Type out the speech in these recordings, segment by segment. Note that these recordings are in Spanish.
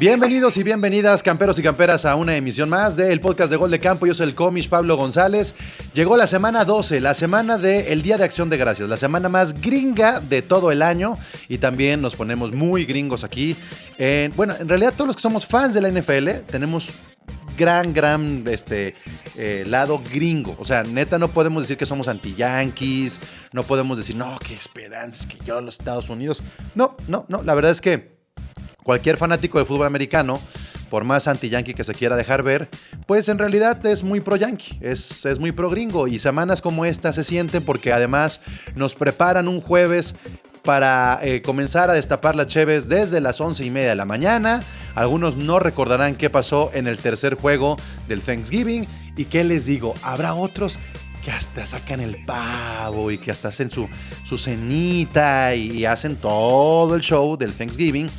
Bienvenidos y bienvenidas, camperos y camperas, a una emisión más del podcast de Gol de Campo. Yo soy el comish Pablo González. Llegó la semana 12, la semana del Día de Acción de Gracias, la semana más gringa de todo el año. Y también nos ponemos muy gringos aquí. bueno, en realidad todos los que somos fans de la NFL tenemos gran, gran este, eh, lado gringo. O sea, neta, no podemos decir que somos anti-yankees. No podemos decir, no, qué esperanza que yo los Estados Unidos. No, no, no. La verdad es que cualquier fanático de fútbol americano, por más anti-yankee que se quiera dejar ver, pues en realidad es muy pro-yankee, es, es muy pro-gringo. Y semanas como esta se sienten porque además nos preparan un jueves para eh, comenzar a destapar las cheves desde las once y media de la mañana. Algunos no recordarán qué pasó en el tercer juego del Thanksgiving. Y qué les digo, habrá otros que hasta sacan el pavo y que hasta hacen su, su cenita y hacen todo el show del Thanksgiving.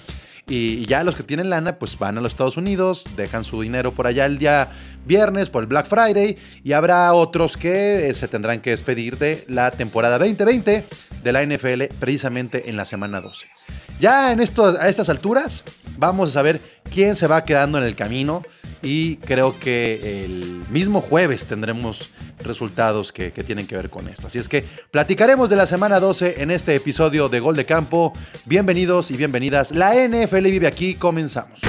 Y, ya los que tienen lana, pues van a los Estados Unidos, dejan su dinero por allá. El día viernes, por el Black Friday, y habrá otros que eh, se tendrán que despedir de la temporada 2020 de la NFL precisamente en la semana 12. Ya en a estas alturas vamos a saber quién se va quedando en el camino y creo que el mismo jueves tendremos resultados que, tienen que ver con esto. Así es que platicaremos de la semana 12 en este episodio de Gol de Campo. Bienvenidos y bienvenidas. La NFL vive aquí, comenzamos.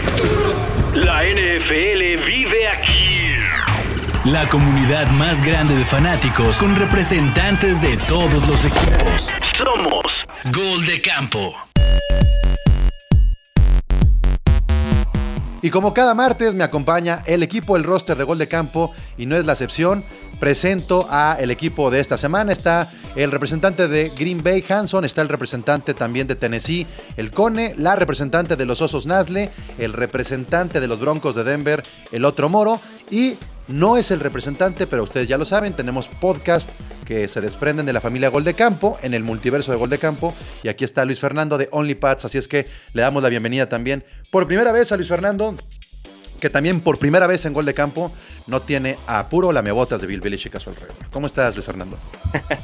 La NFL. La comunidad más grande de fanáticos con representantes de todos los equipos. Somos Gol de Campo. Y como cada martes me acompaña el equipo, el roster de gol de campo, y no es la excepción. Presento a el equipo de esta semana. Está el representante de Green Bay, Hanson. Está el representante también de Tennessee, el Cone. La representante de los Osos Nasle. El representante de los Broncos de Denver, el otro Moro. Y no es el representante, pero ustedes ya lo saben, tenemos podcast que se desprenden de la familia Gol de Campo en el multiverso de Gol de Campo. Y aquí está Luis Fernando de OnlyPads, así es que le damos la bienvenida también por primera vez a Luis Fernando, que también por primera vez en Gol de Campo no tiene a puro lamebotas de Bill Belichick a su alrededor. ¿Cómo estás, Luis Fernando?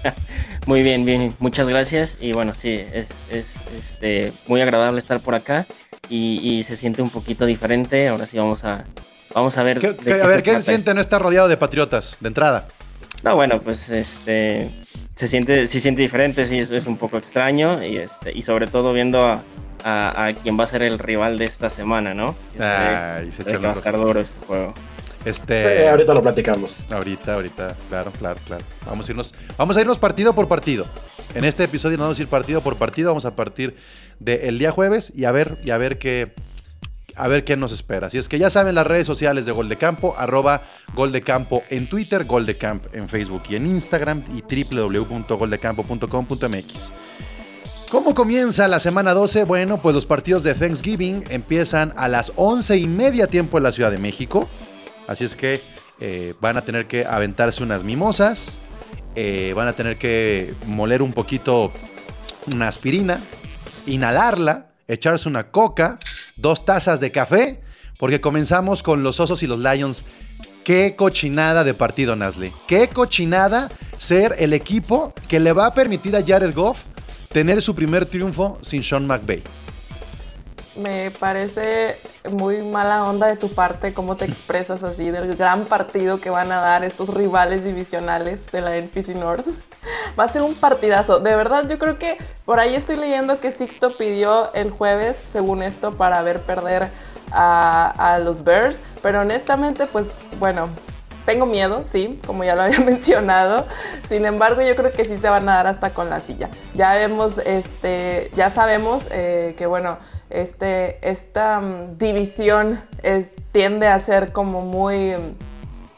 muy bien, bien, muchas gracias. Y bueno, sí, es, este, muy agradable estar por acá y se siente un poquito diferente. Ahora sí vamos a Vamos a ver. ¿Qué, a ver, ¿qué se siente no estar rodeado de patriotas de entrada? No, bueno, pues este se siente, se siente diferente, sí, es, es un poco extraño y, este, y sobre todo viendo a, a, quien va a ser el rival de esta semana, ¿no? Ay, se, va a estar duro este juego. Este, ahorita lo platicamos. Ahorita, ahorita, claro, claro, claro. Vamos a irnos, vamos a irnos partido por partido. En este episodio nos vamos a ir partido por partido, vamos a partir del día jueves y a ver, y a ver qué, a ver qué nos espera. Así es que ya saben las redes sociales de Gol de Campo, arroba Gol en Twitter, Gol de Camp en Facebook y en Instagram y www.goldecampo.com.mx. ¿Cómo comienza la semana 12? Bueno, pues los partidos de Thanksgiving empiezan a las 11 y media tiempo en la Ciudad de México. Así es que eh, van a tener que aventarse unas mimosas, eh, van a tener que moler un poquito una aspirina, inhalarla, echarse una coca dos tazas de café, porque comenzamos con los Osos y los Lions. Qué cochinada de partido, Nasle. Qué cochinada ser el equipo que le va a permitir a Jared Goff tener su primer triunfo sin Sean McVay. Me parece muy mala onda de tu parte cómo te expresas así del gran partido que van a dar estos rivales divisionales de la NPC North. Va a ser un partidazo. De verdad, yo creo que por ahí estoy leyendo que Sixto pidió el jueves, según esto, para ver perder a, los Bears. Pero honestamente, pues bueno, tengo miedo, sí, como ya lo había mencionado. Sin embargo, yo creo que sí se van a dar hasta con la silla. Ya vemos, este, ya sabemos eh, que bueno, este, esta mm, división tiende a ser como muy,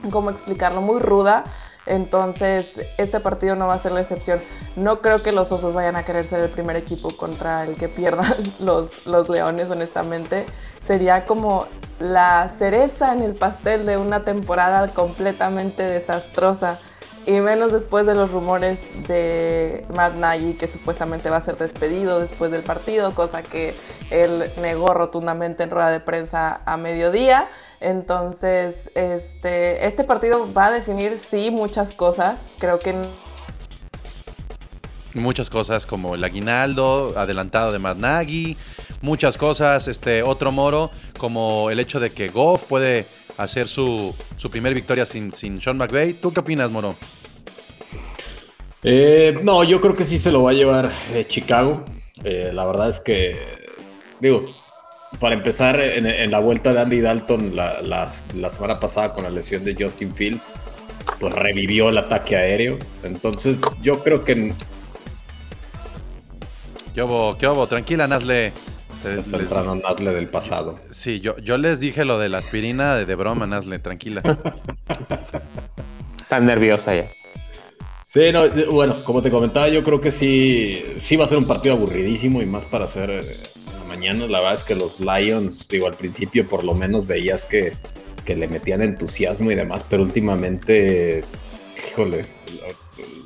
mm, ¿cómo explicarlo? Muy ruda. Entonces, este partido no va a ser la excepción. No creo que los Osos vayan a querer ser el primer equipo contra el que pierdan los, los Leones, honestamente. Sería como la cereza en el pastel de una temporada completamente desastrosa. Y menos después de los rumores de Matt Nagy que supuestamente va a ser despedido después del partido, cosa que él negó rotundamente en rueda de prensa a mediodía. Entonces, este, este partido va a definir, sí, muchas cosas. Creo que... Muchas cosas como el aguinaldo adelantado de Matt Nagy, muchas cosas. Este otro moro, como el hecho de que Goff puede hacer su, su primer victoria sin, sin Sean McVay. ¿Tú qué opinas, moro? Eh, no, yo creo que sí se lo va a llevar eh, Chicago. Eh, la verdad es que, digo, para empezar, en, en la vuelta de Andy Dalton la, la- la semana pasada con la lesión de Justin Fields, pues revivió el ataque aéreo. Entonces, yo creo que ¿Qué hubo? ¿Qué hubo? Tranquila, Nazle. Está les- entrando Nazle del pasado. Sí, yo, yo les dije lo de la aspirina de, de broma, Nazle, tranquila. Tan nerviosa ya. Sí, no, eh, bueno, como te comentaba, yo creo que sí, sí va a ser un partido aburridísimo y más para hacer mañana. La verdad es que los Lions, digo, al principio por lo menos veías que, que le metían entusiasmo y demás, pero últimamente, híjole,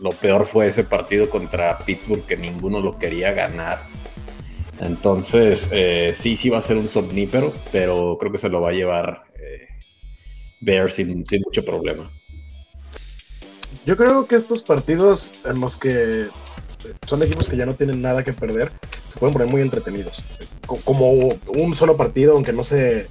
lo, peor fue ese partido contra Pittsburgh que ninguno lo quería ganar. Entonces, eh, sí, sí va a ser un somnífero, pero creo que se lo va a llevar eh, Bears sin, sin mucho problema. Yo creo que estos partidos en los que son equipos que ya no tienen nada que perder, se pueden poner muy entretenidos. Co- Como un solo partido, aunque no se,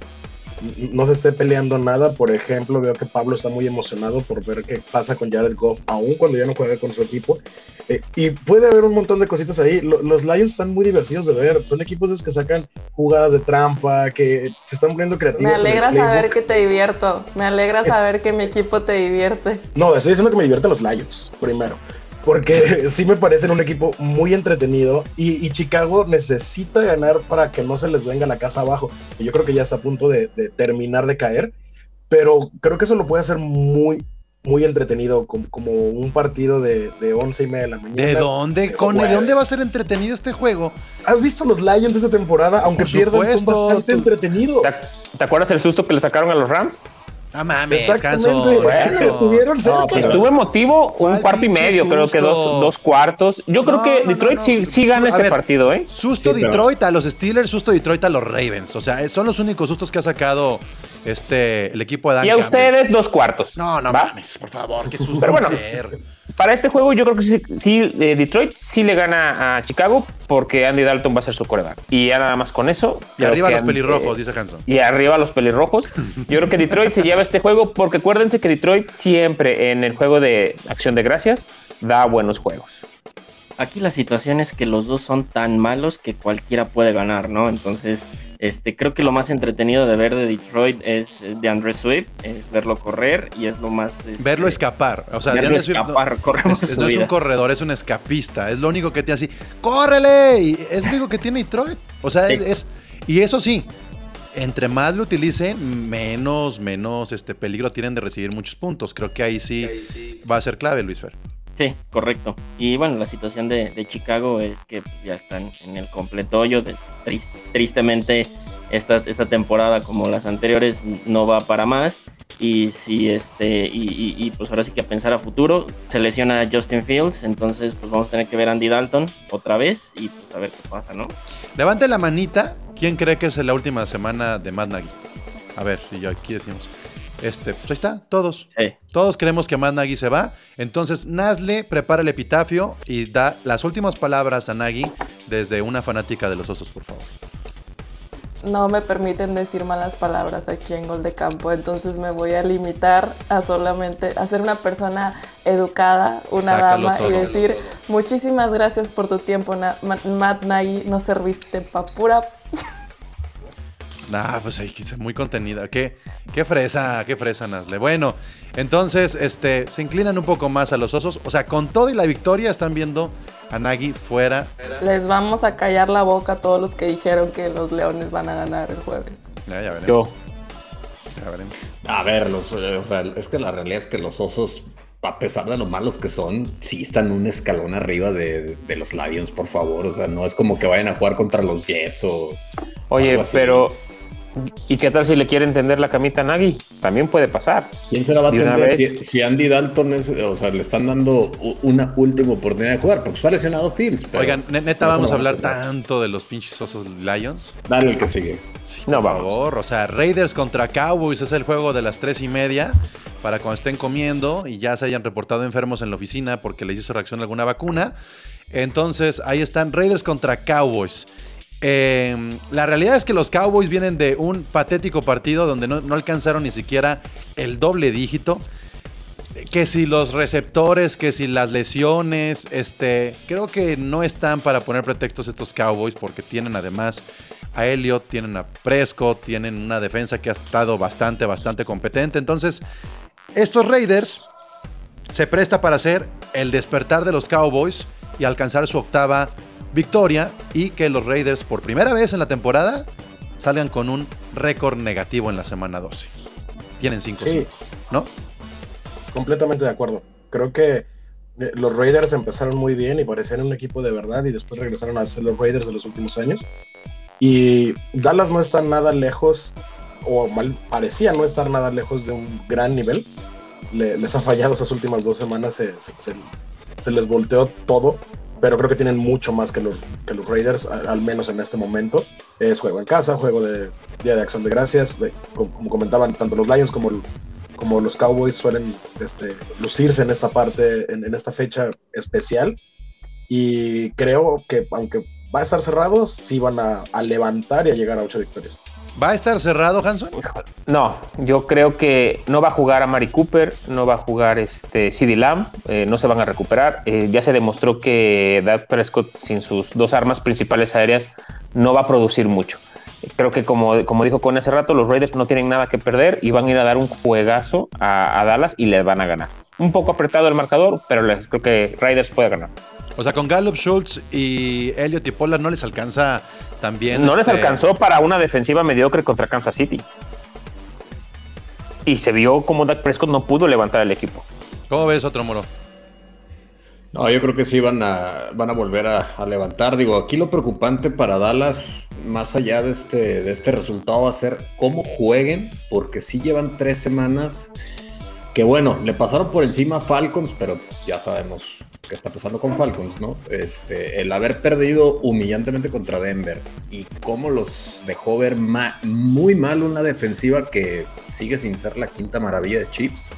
no se esté peleando nada. Por ejemplo, veo que Pablo está muy emocionado por ver qué pasa con Jared Goff, aún cuando ya no juega con su equipo. Eh, y puede haber un montón de cositas ahí. Lo- los Lions están muy divertidos de ver. Son equipos de esos que sacan jugadas de trampa, que se están poniendo creativos. Me alegra saber que te divierto. Me alegra saber que mi equipo te divierte. No, estoy diciendo que me divierten los Lions, primero. Porque sí me parecen un equipo muy entretenido y, y Chicago necesita ganar para que no se les venga la casa abajo. Y yo creo que ya está a punto de, de terminar de caer, pero creo que eso lo puede hacer muy, muy entretenido, como, como un partido de, de 11 y media de la mañana. ¿De dónde, Cone? ¿De dónde va a ser entretenido este juego? ¿Has visto los Lions esta temporada? Aunque Por pierdan, son bastante tú- entretenidos. ¿Te, te acuerdas el susto que le sacaron a los Rams? Ah, mames, Exactamente. Canso. Bueno, estuvieron cerca. pero- Estuvo emotivo un ¿Cuál cuarto y medio, creo que dos, dos cuartos. Yo creo No, que no, Detroit no, no. sí, sí gana A este ver, partido, ¿eh? Susto Sí, pero- Detroit a los Steelers, susto Detroit a los Ravens. O sea, son los únicos sustos que ha sacado este, el equipo de Dan Y a Campbell. ustedes dos cuartos. No, no ¿va? mames, por favor, qué susto Pero va bueno. Para este juego yo creo que sí, sí, eh, Detroit sí le gana a Chicago porque Andy Dalton va a ser su coreback. Y ya nada más con eso. Y arriba los Andy- pelirrojos, dice Hanson. Y arriba los pelirrojos. Yo creo que Detroit se lleva este juego porque acuérdense que Detroit siempre en el juego de acción de gracias da buenos juegos. Aquí la situación es que los dos son tan malos que cualquiera puede ganar, ¿no? Entonces, este, creo que lo más entretenido de ver de Detroit es de Andre Swift, es verlo correr y es lo más... este, Verlo escapar. O sea, verlo no- escapar, correr es- su no es un corredor, es un escapista. Es lo único que tiene así. ¡Córrele! Y es lo único que tiene Detroit. O sea, Sí. es. Y eso sí. Entre más lo utilicen, menos, menos este peligro tienen de recibir muchos puntos. Creo que ahí sí, va a ser clave, Luis Fer. Sí, correcto. Y bueno, la situación de, Chicago es que pues, ya están en el completo hoyo. De, tris- tristemente, esta, esta temporada, como las anteriores, no va para más. Y si este, y, y- y, pues ahora sí que a pensar a futuro, se lesiona Justin Fields, entonces pues vamos a tener que ver a Andy Dalton otra vez y pues a ver qué pasa, ¿no? Levante la manita. ¿Quién cree que es la última semana de Matt Nagy? A ver, si yo aquí decimos. Este, pues ahí está, todos. Sí. Todos creemos que Matt Nagy se va. Entonces, Nazle prepara el epitafio y da las últimas palabras a Nagy desde una fanática de los osos, por favor. No me permiten decir malas palabras aquí en Gol de Campo, entonces me voy a limitar a solamente a ser una persona educada, una Sácalo dama todo. y decir muchísimas gracias por tu tiempo, Na- Ma- Matt Nagy, no serviste pa' pura... Nah, pues ahí quise muy contenida. Qué, qué fresa, qué fresa, Nazle. Bueno, entonces, este, se inclinan un poco más a los osos. O sea, con todo y la victoria están viendo a Nagy fuera. Les vamos a callar la boca a todos los que dijeron que los Leones van a ganar el jueves. Ya, ya veremos. Yo. ya veremos. A ver, los, eh, o sea, es que la realidad es que los osos, a pesar de lo malos que son, sí están un escalón arriba de, de los Lions, por favor. O sea, no es como que vayan a jugar contra los Jets o. Oye, algo así. pero ¿y qué tal si le quieren tender la camita a Nagy? También puede pasar. ¿Quién se la va a atender si, si Andy Dalton es, o sea, le están dando una última oportunidad de jugar? Porque está lesionado Fields. pero Oigan, ne- neta, no vamos a hablar tanto de los pinches osos Lions. Dale el que sigue. No, Por vamos. favor, o sea, Raiders contra Cowboys es el juego de las tres y media para cuando estén comiendo y ya se hayan reportado enfermos en la oficina porque les hizo reacción a alguna vacuna. Entonces, ahí están Raiders contra Cowboys. Eh, la realidad es que los Cowboys vienen de un patético partido donde no, alcanzaron ni siquiera el doble dígito. Que si los receptores, que si las lesiones, este, creo que no están para poner pretextos estos Cowboys porque tienen además a Elliott, tienen a Prescott, tienen una defensa que ha estado bastante, bastante competente. Entonces, estos Raiders se presta para hacer el despertar de los Cowboys y alcanzar su octava victoria y que los Raiders por primera vez en la temporada salgan con un récord negativo en la semana 12. Tienen 5-5, Sí. ¿no? Completamente de acuerdo. Creo que eh, los Raiders empezaron muy bien y parecían un equipo de verdad y después regresaron a ser los Raiders de los últimos años. Y Dallas no está nada lejos, o mal, parecía no estar nada lejos de un gran nivel. Le- les ha fallado esas últimas dos semanas, se, se- se- se les volteó todo, pero creo que tienen mucho más que los, que los Raiders, al menos en este momento. Es juego en casa, juego de Día de Acción de Gracias, como, comentaban tanto los Lions como, como los Cowboys suelen este, lucirse en esta parte, en esta fecha especial. Y creo que aunque va a estar cerrado, sí van a, a levantar y a llegar a ocho victorias. ¿Va a estar cerrado, Hanson? No, yo creo que no va a jugar a Mari Cooper, no va a jugar este CD Lamb, eh, no se van a recuperar. Eh, ya se demostró que Dak Prescott sin sus dos armas principales aéreas no va a producir mucho. Creo que como, como dijo con hace rato, los Raiders no tienen nada que perder y van a ir a dar un juegazo a, a Dallas y les van a ganar. Un poco apretado el marcador, pero les, creo que Raiders puede ganar. O sea, con Gallup, Schultz y Elliot y Pollard no les alcanza también. No les este, alcanzó para una defensiva mediocre contra Kansas City. Y se vio como Dak Prescott no pudo levantar el equipo. ¿Cómo ves otro moro? No, yo creo que sí van a, van a volver a, a levantar. Digo, aquí lo preocupante para Dallas, más allá de este, de este resultado, va a ser cómo jueguen, porque sí llevan tres semanas que, bueno, le pasaron por encima a Falcons, pero ya sabemos qué está pasando con Falcons, ¿no? Este, el haber perdido humillantemente contra Denver y cómo los dejó ver muy mal una defensiva que sigue sin ser la quinta maravilla de Chips.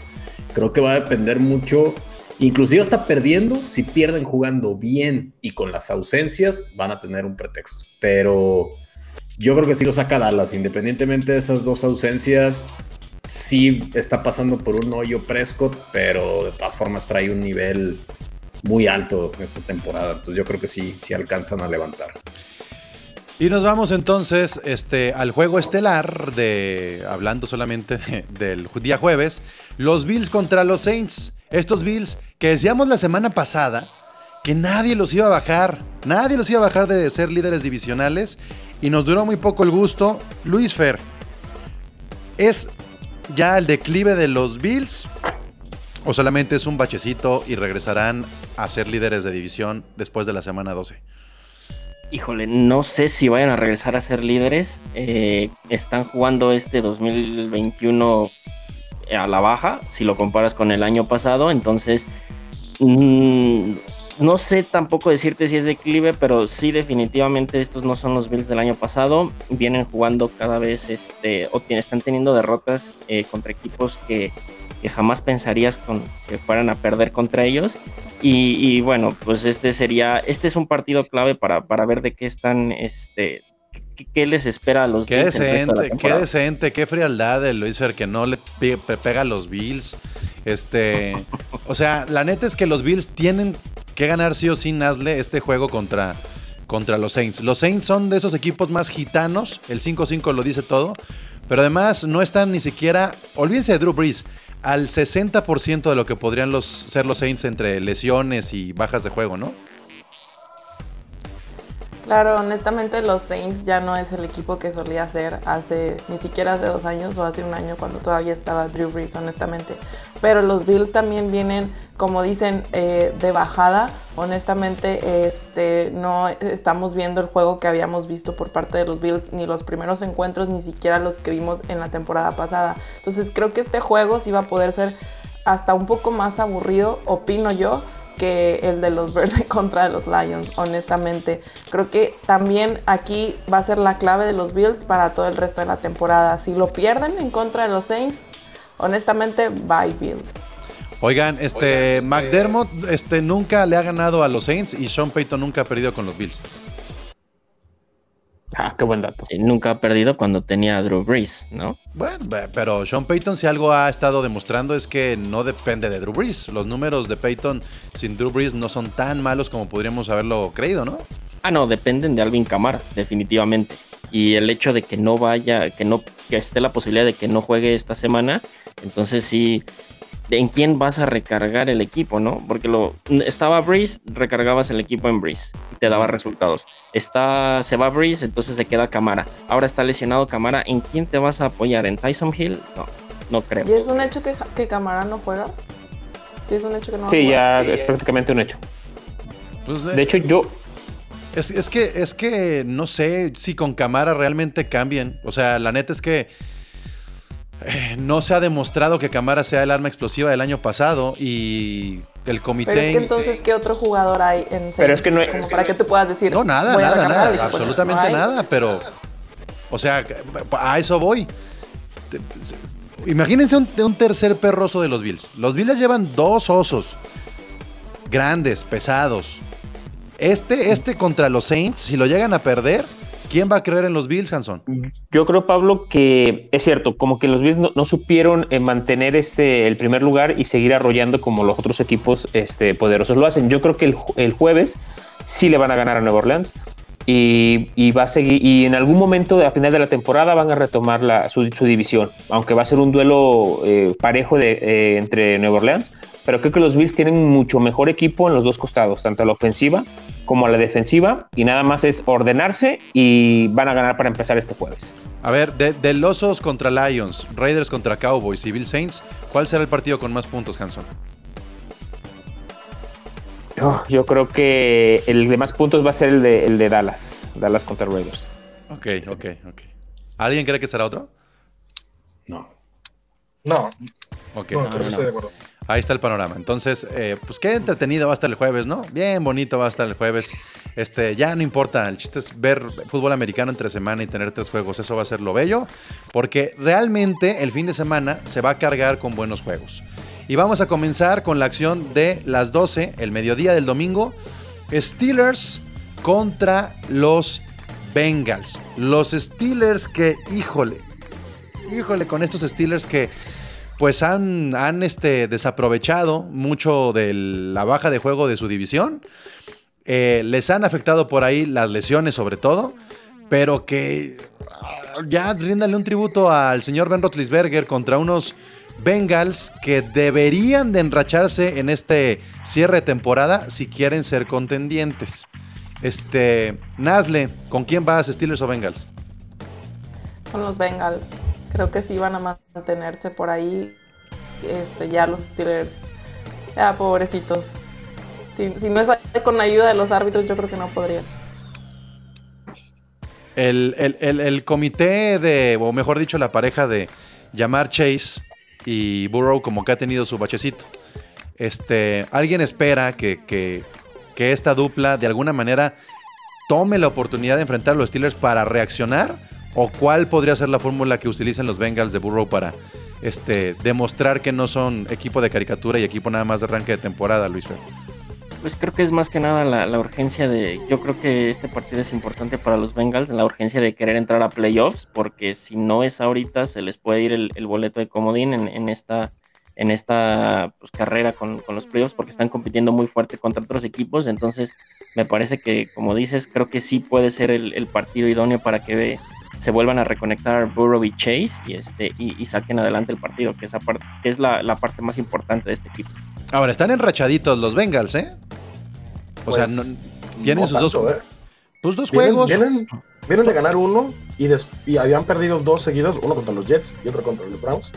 Creo que va a depender mucho Inclusive hasta perdiendo, si pierden jugando bien y con las ausencias, van a tener un pretexto. Pero yo creo que sí lo saca Dallas, independientemente de esas dos ausencias. Sí está pasando por un hoyo Prescott, pero de todas formas trae un nivel muy alto esta temporada. Entonces yo creo que sí, sí alcanzan a levantar. Y nos vamos entonces este, al juego estelar de, hablando solamente de- del día jueves, los Bills contra los Saints. Estos Bills que decíamos la semana pasada que nadie los iba a bajar, nadie los iba a bajar de ser líderes divisionales y nos duró muy poco el gusto. Luis Fer, ¿es ya el declive de los Bills o solamente es un bachecito y regresarán a ser líderes de división después de la semana 12? Híjole, no sé si vayan a regresar a ser líderes. Eh, están jugando este 2021 a la baja, si lo comparas con el año pasado. Entonces, mm, no sé tampoco decirte si es declive, pero sí definitivamente estos no son los Bills del año pasado. Vienen jugando cada vez, este, o tienen- están teniendo derrotas eh, contra equipos que, que jamás pensarías con, que fueran a perder contra ellos. Y, y bueno, pues este sería, este es un partido clave para, para ver de qué están, este, qué, qué les espera a los Qué Bills decente, qué decente, qué frialdad de Luis Fer que no le pe- pe- pega a los Bills. Este, o sea, la neta es que los Bills tienen que ganar sí o sí Nazle este juego contra, contra los Saints. Los Saints son de esos equipos más gitanos, el 5-5 lo dice todo, pero además no están ni siquiera, olvídense de Drew Brees, al 60% de lo que podrían ser los Saints entre lesiones y bajas de juego, ¿no? Claro, honestamente los Saints ya no es el equipo que solía ser hace ni siquiera hace dos años o hace un año cuando todavía estaba Drew Brees, honestamente. Pero los Bills también vienen, como dicen, eh, de bajada. Honestamente, este, no estamos viendo el juego que habíamos visto por parte de los Bills, ni los primeros encuentros, ni siquiera los que vimos en la temporada pasada. Entonces creo que este juego sí va a poder ser hasta un poco más aburrido, opino yo, que el de los Bears en contra de los Lions, honestamente. Creo que también aquí va a ser la clave de los Bills para todo el resto de la temporada. Si lo pierden en contra de los Saints, honestamente, bye Bills. Oigan, este McDermott este, nunca le ha ganado a los Saints y Sean Payton nunca ha perdido con los Bills. Ah, qué buen dato. Eh, Nunca ha perdido cuando tenía a Drew Brees, ¿no? Bueno, pero Sean Payton si algo ha estado demostrando es que no depende de Drew Brees. Los números de Payton sin Drew Brees no son tan malos como podríamos haberlo creído, ¿no? Ah, no, dependen de Alvin Kamara, definitivamente. Y el hecho de que no vaya, que no, que esté la posibilidad de que no juegue esta semana, entonces sí, ¿en quién vas a recargar el equipo, no? Porque lo estaba Breeze, recargabas el equipo en Breeze y te daba resultados. Está, se va Breeze, entonces se queda Camara. Ahora está lesionado Camara, ¿en quién te vas a apoyar? ¿En Tyson Hill? No, no creo. ¿Y es un hecho que, que Camara no juega? Sí, es un hecho que no va a Sí, ya es prácticamente un hecho. Pues, De hecho, yo, Es, es que, es que no sé si con Camara realmente cambien. O sea, la neta es que eh, no se ha demostrado que Camara sea el arma explosiva del año pasado y el comité. Pero es que entonces, ¿qué otro jugador hay en Pero es Saints? que no hay- Como para que tú puedas decir. No, nada, voy a nada, nada, absolutamente No nada, pero. O sea, a eso voy. Se- se- Imagínense un, un tercer perroso de los Bills. Los Bills llevan dos osos. Grandes, pesados. Este, este contra los Saints, si lo llegan a perder, ¿quién va a creer en los Bills, Hanson? yo creo, Pablo, que es cierto, como que los Bills no, supieron eh, mantener este el primer lugar y seguir arrollando como los otros equipos este, poderosos lo hacen. Yo creo que el, el jueves sí le van a ganar a Nueva Orleans y, va a seguir y en algún momento a final de la temporada van a retomar la, su, su división, aunque va a ser un duelo eh, parejo de, eh, entre Nueva Orleans. Pero creo que los Bills tienen mucho mejor equipo en los dos costados, tanto a la ofensiva como a la defensiva, y nada más es ordenarse y van a ganar para empezar este jueves. A ver, de, de los Osos contra Lions, Raiders contra Cowboys y Bill Saints, ¿cuál será el partido con más puntos, Hanson? Oh, yo creo que el de más puntos va a ser el de, el de Dallas. Dallas contra Raiders. Ok, ok, ok. ¿Alguien cree que será otro? No. No, Ok. no, pero no. estoy de acuerdo. Ahí está el panorama. Entonces, eh, pues qué entretenido va a estar el jueves, ¿no? Bien bonito va a estar el jueves. Este, ya no importa, el chiste es ver fútbol americano entre semana y tener tres juegos. Eso va a ser lo bello, porque realmente el fin de semana se va a cargar con buenos juegos. Y vamos a comenzar con la acción de las 12, el mediodía del domingo. Steelers contra los Bengals. Los Steelers que, híjole, híjole, con estos Steelers que pues han, han este, desaprovechado mucho de la baja de juego de su división. Eh, les han afectado por ahí las lesiones sobre todo, pero que ah, ya ríndale un tributo al señor Ben Roethlisberger contra unos Bengals que deberían de enracharse en este cierre de temporada si quieren ser contendientes. Este, Nazle, ¿con quién vas, Steelers o Bengals? Con los Bengals. Creo que sí van a mantenerse por ahí. Este, ya los Steelers. Ya, pobrecitos. Si, no es con ayuda de los árbitros, yo creo que no podrían. El, el- el- el comité de, o mejor dicho, la pareja de llamar Chase y Burrow como que ha tenido su bachecito. Este, ¿Alguien espera que, que- que esta dupla de alguna manera tome la oportunidad de enfrentar a los Steelers para reaccionar? ¿O cuál podría ser la fórmula que utilicen los Bengals de Burrow para este, demostrar que no son equipo de caricatura y equipo nada más de arranque de temporada, Luis Fer? Pues creo que es más que nada la, urgencia de. Yo creo que este partido es importante para los Bengals, la urgencia de querer entrar a playoffs, porque si no es ahorita, se les puede ir el, boleto de comodín en, esta, en esta pues, carrera con, los playoffs, porque están compitiendo muy fuerte contra otros equipos. Entonces, me parece que, como dices, creo que sí puede ser el, el partido idóneo para que se vuelvan a reconectar Burrow y Chase y, este, y, y saquen adelante el partido, que, esa parte, que es la, la parte más importante de este equipo. Ahora, están enrachaditos los Bengals, ¿eh? O sea, Pues, no- tienen no sus dos, ¿eh? sus dos Vienen, juegos. vienen- vienen de ganar uno y, des- y habían perdido dos seguidos, uno contra los Jets y otro contra los Browns.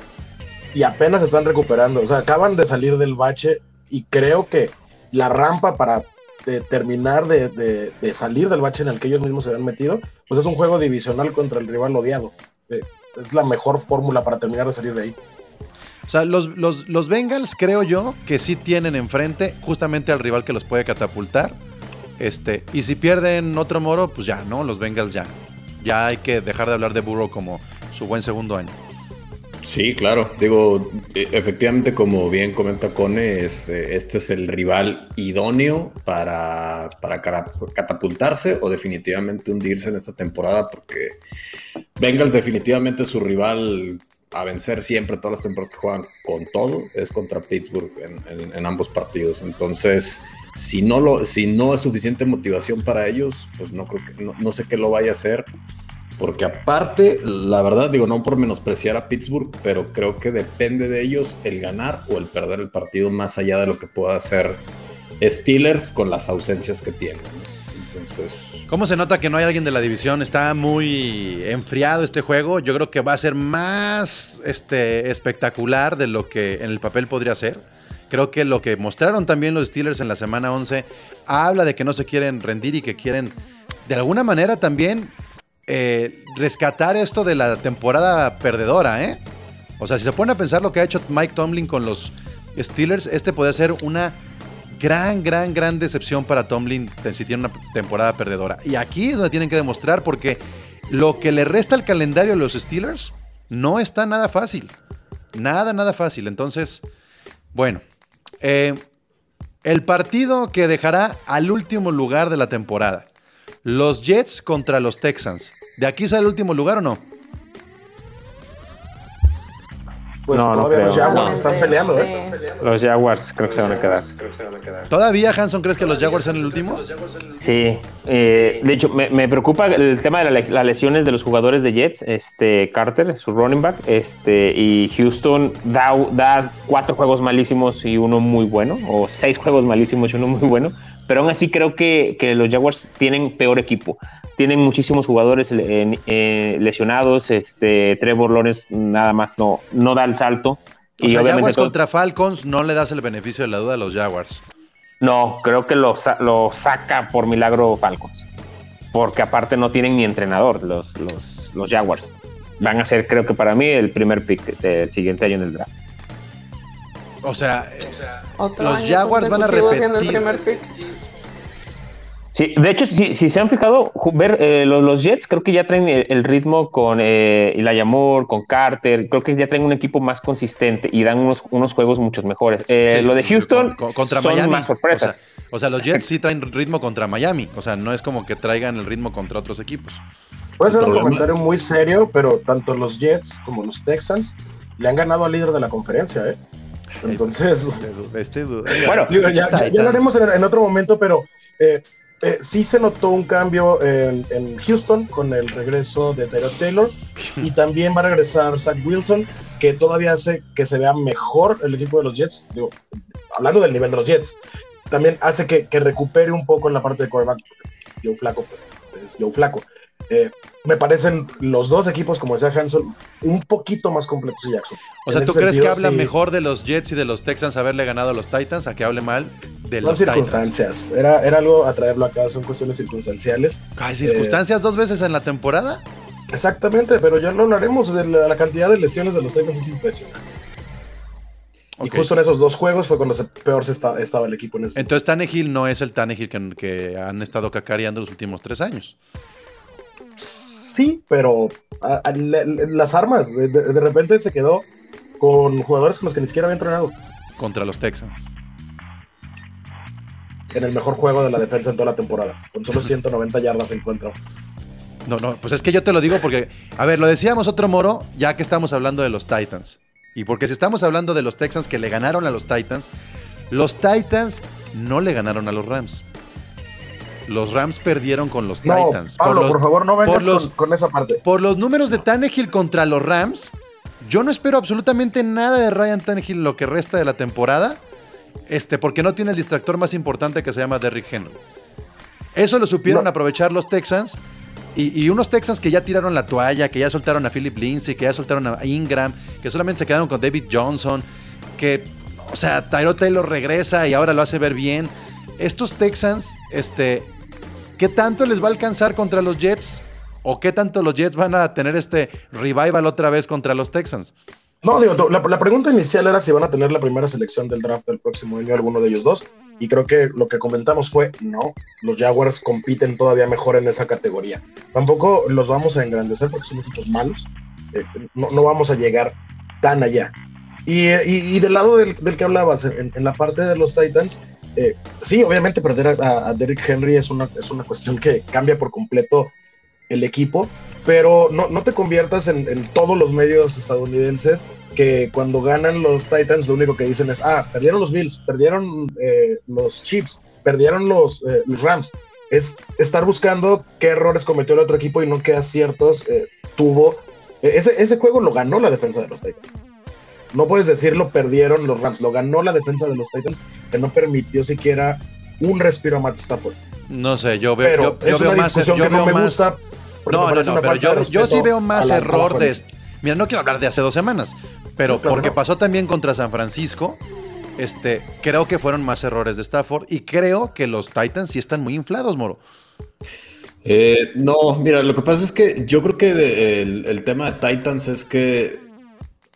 Y apenas están recuperando. O sea, acaban de salir del bache y creo que la rampa para de terminar de, de- salir del bache en el que ellos mismos se habían metido, pues es un juego divisional contra el rival odiado. Eh, es la mejor fórmula para terminar de salir de ahí. O sea, los, los, los Bengals creo yo que sí tienen enfrente justamente al rival que los puede catapultar. Este, y si pierden otro moro, pues ya, ¿no? Los Bengals ya. Ya hay que dejar de hablar de Burrow como su buen segundo año. Sí, claro. Digo, e- efectivamente, como bien comenta Cone, este, este es el rival idóneo para, para catapultarse o definitivamente hundirse en esta temporada, porque Bengals definitivamente su rival a vencer siempre todas las temporadas que juegan con todo es contra Pittsburgh en, en- en ambos partidos. Entonces, si no, lo, si no es suficiente motivación para ellos, pues no creo que no, no sé qué lo vaya a hacer. Porque aparte, la verdad, digo, no por menospreciar a Pittsburgh, pero creo que depende de ellos el ganar o el perder el partido más allá de lo que pueda hacer Steelers con las ausencias que tienen. Entonces, ¿Cómo se nota que no hay alguien de la división? Está muy enfriado este juego. Yo creo que va a ser más este, espectacular de lo que en el papel podría ser. Creo que lo que mostraron también los Steelers en la semana 11 habla de que no se quieren rendir y que quieren de alguna manera también eh, rescatar esto de la temporada perdedora, ¿eh? O sea, si se pone a pensar lo que ha hecho Mike Tomlin con los Steelers, este puede ser una gran, gran, gran decepción para Tomlin si tiene una temporada perdedora. Y aquí es donde tienen que demostrar porque lo que le resta al calendario a los Steelers no está nada fácil. Nada, nada fácil. Entonces, bueno, eh, el partido que dejará al último lugar de la temporada. Los Jets contra los Texans. ¿De aquí sale el último lugar o no? Pues No, no los creo. Jaguars No. están peleando, ¿eh? Los Jaguars creo que se van a quedar. ¿Todavía, Hanson, crees que los Jaguars son el último? Sí, eh, de hecho me, me preocupa el tema de la las lesiones de los jugadores de Jets, este Carter, su running back, este y Houston da, da cuatro juegos malísimos y uno muy bueno, o seis juegos malísimos y uno muy bueno, pero aún así creo que, que los Jaguars tienen peor equipo, tienen muchísimos jugadores eh, eh, lesionados, este Trevor Lawrence nada más no, no da el salto. O sea, obviamente Jaguars todo- contra Falcons no le das el beneficio de la duda a los Jaguars. No, creo que lo, lo saca por milagro Falcons. Porque aparte no tienen ni entrenador los, los, los Jaguars. Van a ser, creo que para mí, el primer pick del siguiente año en el draft. O sea, Los Jaguars van a el repetir. primer pick. Sí, de hecho, si, si se han fijado, ver eh, los, los Jets creo que ya traen el, el ritmo con eh, Moore, con Carter. Creo que ya traen un equipo más consistente y dan unos, unos juegos muchos mejores. Eh, sí, lo de Houston con- contra son Miami. más sorpresas. O sea, o sea, los Jets sí traen ritmo contra Miami. O sea, no es como que traigan el ritmo contra otros equipos. Puede ser un comentario muy serio, pero tanto los Jets como los Texans le han ganado al líder de la conferencia, ¿eh? Entonces, Este, Bueno, digo, ya, ya- ya lo haremos en, en otro momento, pero eh, eh, sí se notó un cambio en, en Houston con el regreso de Tyrod Taylor y también va a regresar Zach Wilson, que todavía hace que se vea mejor el equipo de los Jets. Digo, hablando del nivel de los Jets, también hace que, que recupere un poco en la parte de quarterback. Joe Flaco, pues es Joe Flaco. Eh, me parecen los dos equipos, como decía Hanson, un poquito más completos que Jackson. O sea, En ¿tú crees que habla sí. mejor de los Jets y de los Texans haberle ganado a los Titans a que hable mal de Son los Titans? circunstancias. Era, era algo a traerlo acá, son cuestiones circunstanciales. Ay, circunstancias dos veces en la temporada. Exactamente, pero ya lo hablaremos de la, la cantidad de lesiones de los Titans es impresionante. Y justo en esos dos juegos fue cuando se- peor se esta- estaba el equipo en ese. Entonces Tannehill no es el Tannehill que, que han estado cacareando los últimos tres años. Sí, pero a- a- las armas, de, repente se quedó con jugadores con los que ni siquiera había entrenado contra los Texans. en el mejor juego de la defensa en toda la temporada. Con solo 190 yardas encuentra. No, no, pues es que yo te lo digo porque, a ver, lo decíamos otro moro, ya que estamos hablando de los Titans. Y porque si estamos hablando de los Texans que le ganaron a los Titans, los Titans no le ganaron a los Rams. Los Rams perdieron con los No, Titans. Pablo, los- por, favor, no vengas por los- con, con esa parte. por los números de Tannehill contra los Rams, yo no espero absolutamente nada de Ryan Tannehill lo que resta de la temporada, este, porque no tiene el distractor más importante que se llama Derrick Henry. Eso lo supieron No. aprovechar los Texans y, y unos Texans que ya tiraron la toalla, que ya soltaron a Philip Lindsay, que ya soltaron a Ingram, que solamente se quedaron con David Johnson, que, o sea, Tyrod Taylor regresa y ahora lo hace ver bien. Estos Texans, este, ¿qué tanto les va a alcanzar contra los Jets? ¿O qué tanto los Jets van a tener este revival otra vez contra los Texans? No, digo, la, pregunta inicial era si van a tener la primera selección del draft del próximo año alguno de ellos dos. Y creo que lo que comentamos fue, no, los Jaguars compiten todavía mejor en esa categoría. Tampoco los vamos a engrandecer porque son equipos malos. Eh, no, vamos a llegar tan allá. Y, y- y del lado del, que hablabas, en la parte de los Titans, eh, sí, obviamente perder a, a Derrick Henry es una, es una cuestión que cambia por completo el equipo, pero no, no te conviertas en, todos los medios estadounidenses que cuando ganan los Titans lo único que dicen es, ah, perdieron los Bills, perdieron eh, los Chiefs, perdieron los, eh, los Rams. Es estar buscando qué errores cometió el otro equipo y no qué aciertos tuvo. Eh, Ese, ese juego lo ganó la defensa de los Titans. No puedes decir lo perdieron los Rams, lo ganó la defensa de los Titans, que no permitió siquiera un respiro a Matt Stafford. No sé, yo veo, Pero yo, yo es veo una más. discusión Yo que no veo me más- gusta. No, no, no, pero yo, yo sí veo más error de. Mira, no quiero hablar de hace dos semanas, pero No, claro porque no. pasó también contra San Francisco. Este, creo que fueron más errores de Stafford y creo que los Titans sí están muy inflados, Moro. Eh, no, mira, lo que pasa es que yo creo que de- el, el tema de Titans es que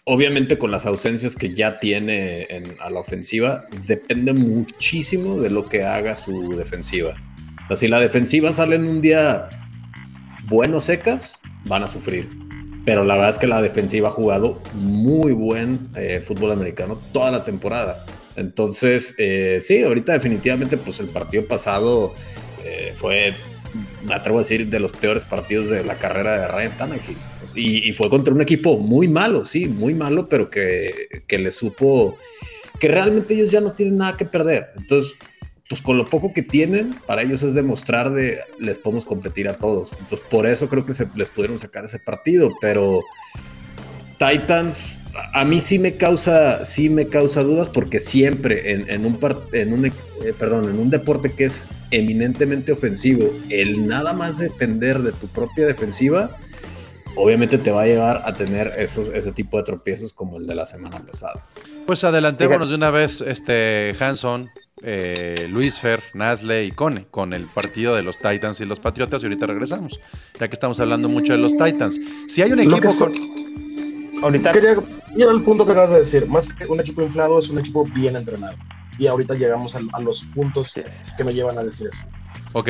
obviamente con las ausencias que ya tiene en- a la ofensiva, depende muchísimo de lo que haga su defensiva. O si la defensiva sale en un día bueno secas, van a sufrir. Pero la verdad es que la defensiva ha jugado muy buen eh, fútbol americano toda la temporada. Entonces, eh, sí, ahorita definitivamente, pues el partido pasado eh, fue, me atrevo a decir, de los peores partidos de la carrera de Ryan Tannehill. Y, y fue contra un equipo muy malo, sí, muy malo, pero que, que le supo que realmente ellos ya no tienen nada que perder. Entonces, pues con lo poco que tienen, para ellos es demostrar de les podemos competir a todos. Entonces, por eso creo que se les pudieron sacar ese partido, pero Titans a mí sí me causa sí me causa dudas porque siempre en, en un par- en un eh, perdón, en un deporte que es eminentemente ofensivo, el nada más depender de tu propia defensiva obviamente te va a llevar a tener esos ese tipo de tropiezos como el de la semana pasada. Pues adelantémonos de una vez, este Hanson, eh, Luis Fer, Nasle y Cone, con el partido de los Titans y los Patriotas, y ahorita regresamos, ya que estamos hablando mucho de los Titans. Si hay un equipo con... Ahorita Quería ir al punto que acabas de decir. Más que un equipo inflado, es un equipo bien entrenado. Y ahorita llegamos a, a los puntos que me llevan a decir eso. Ok,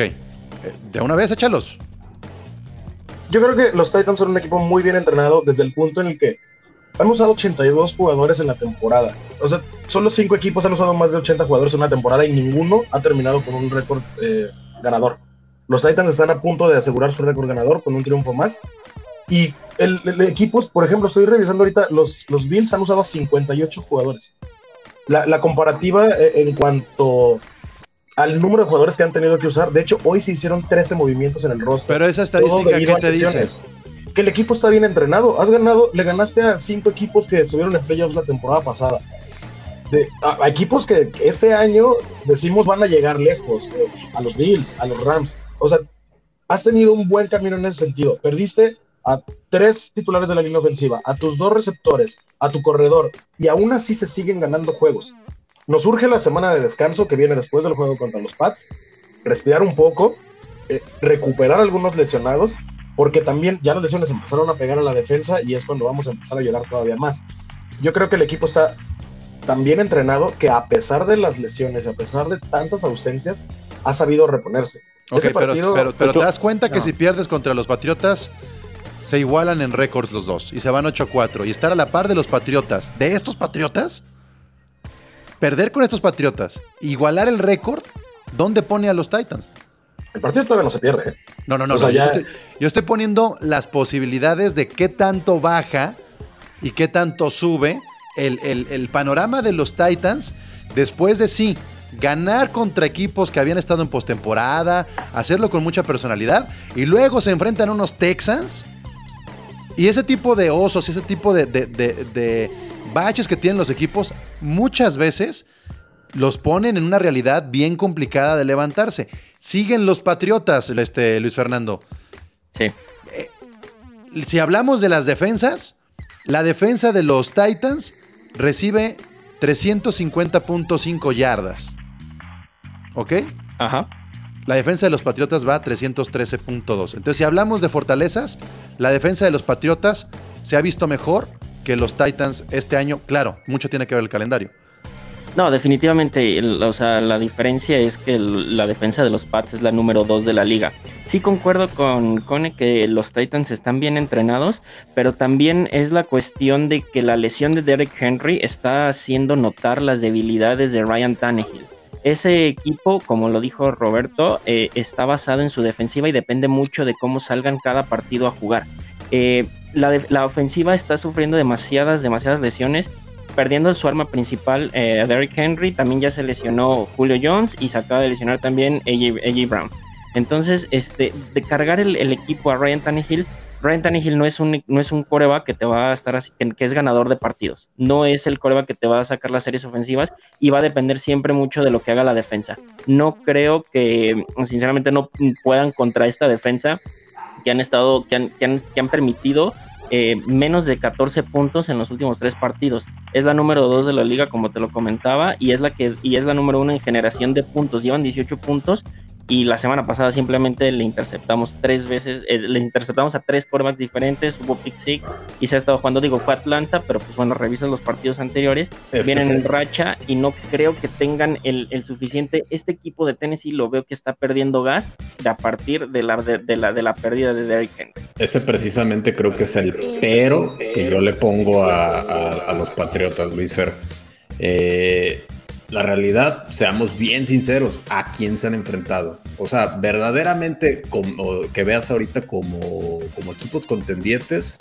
de una vez échalos. Yo creo que los Titans son un equipo muy bien entrenado desde el punto en el que han usado 82 jugadores en la temporada. O sea, solo cinco equipos han usado más de 80 jugadores en una temporada y ninguno ha terminado con un récord eh, ganador. Los Titans están a punto de asegurar su récord ganador con un triunfo más. Y el, el equipos, por ejemplo, estoy revisando ahorita, los, los Bills han usado 58 jugadores. La, la comparativa eh, en cuanto al número de jugadores que han tenido que usar, de hecho, hoy se hicieron 13 movimientos en el roster. Pero esa estadística, debido ¿qué a te dice? lesiones. Que el equipo está bien entrenado. Has ganado, le ganaste a cinco equipos que estuvieron en playoffs la temporada pasada. De- a, a equipos que que este año decimos van a llegar lejos. eh, a los Bills, a los Rams. O sea, has tenido un buen camino en ese sentido. Perdiste a tres titulares de la línea ofensiva, a tus dos receptores, a tu corredor, y aún así se siguen ganando juegos. Nos surge la semana de descanso que viene después del juego contra los Pats, respirar un poco, eh, recuperar algunos lesionados, porque también ya las lesiones empezaron a pegar a la defensa y es cuando vamos a empezar a llorar todavía más. Yo creo que el equipo está tan bien entrenado que a pesar de las lesiones, a pesar de tantas ausencias, ha sabido reponerse. Ese pero, pero, pero te das cuenta que No. si pierdes contra los Patriotas, se igualan en récords los dos y se van 8-4. Y estar a la par de los Patriotas, de estos Patriotas, perder con estos Patriotas, igualar el récord, ¿dónde pone a los Titans? El partido todavía no se pierde. ¿eh? No, no, no. O sea, no, yo, ya- estoy, yo estoy poniendo las posibilidades de qué tanto baja y qué tanto sube el, el- el panorama de los Titans después de sí ganar contra equipos que habían estado en postemporada, hacerlo con mucha personalidad y luego se enfrentan a unos Texans y ese tipo de osos, ese tipo de- de baches que tienen los equipos muchas veces los ponen en una realidad bien complicada de levantarse. Siguen los Patriotas, este, Luis Fernando. Sí. Si hablamos de las defensas, la defensa de los Titans recibe 350.5 yardas. ¿Ok? Ajá. La defensa de los Patriotas va a 313.2. Entonces, si hablamos de fortalezas, la defensa de los Patriotas se ha visto mejor que los Titans este año. Claro, mucho tiene que ver el calendario. No, definitivamente, o sea, la diferencia es que la defensa de los Pats es la número 2 de la liga. Sí concuerdo con Cone que los Titans están bien entrenados, pero también es la cuestión de que la lesión de Derek Henry está haciendo notar las debilidades de Ryan Tannehill. Ese equipo, como lo dijo Roberto, eh, está basado en su defensiva y depende mucho de cómo salgan cada partido a jugar. Eh, la, ofensiva está sufriendo demasiadas, demasiadas lesiones perdiendo su arma principal, eh, Derrick Henry, también ya se lesionó Julio Jones y se acaba de lesionar también AJ, Brown. Entonces, este, de cargar el, el equipo a Ryan Tannehill, Ryan Tannehill no es un, no es un coreback que te va a estar así, que, que es ganador de partidos. No es el coreback que te va a sacar las series ofensivas y va a depender siempre mucho de lo que haga la defensa. No creo que, sinceramente, no puedan contra esta defensa que han estado, que han, que han, que han permitido eh, menos de 14 puntos en los últimos tres partidos. Es la número 2 de la liga, como te lo comentaba, y es la que y es la número 1 en generación de puntos. Llevan 18 puntos y la semana pasada simplemente le interceptamos tres veces, eh, le interceptamos a tres quarterbacks diferentes, hubo pick six y se ha estado jugando, digo, fue Atlanta, pero pues bueno, revisas los partidos anteriores, Es vienen sí. en racha y no creo que tengan el, el suficiente. Este equipo de Tennessee lo veo que está perdiendo gas de a partir de la, de, de la, de la pérdida de Derrick Henry. Ese precisamente creo que es el pero que yo le pongo a, a- a los Patriotas, Luis Fer. Eh, la realidad, seamos bien sinceros, ¿a quién se han enfrentado? O sea, verdaderamente como, que veas ahorita como, como equipos contendientes,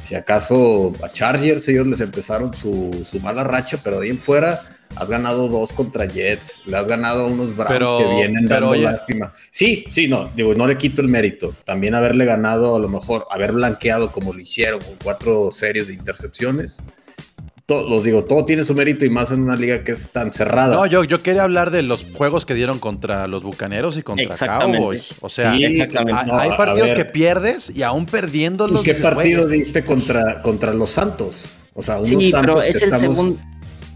si acaso a Chargers ellos les empezaron su, su mala racha, pero de ahí en fuera has ganado dos contra Jets, le has ganado a unos Browns Pero- que vienen dando oye- lástima. Sí, sí, no, digo, no le quito el mérito. También haberle ganado, a lo mejor, haber blanqueado como lo hicieron, con cuatro series de intercepciones. Todo, los digo, todo tiene su mérito y más en una liga que es tan cerrada. No, yo, yo quería hablar de los juegos que dieron contra los Bucaneros y contra. Cowboys. O sea, Sí, exactamente. hay, no, hay a partidos que pierdes y aún perdiéndolos. ¿Y qué dices, partido "Güey, diste contra, contra los Santos? O sea, unos Sí, Santos pero que es el estamos... segundo.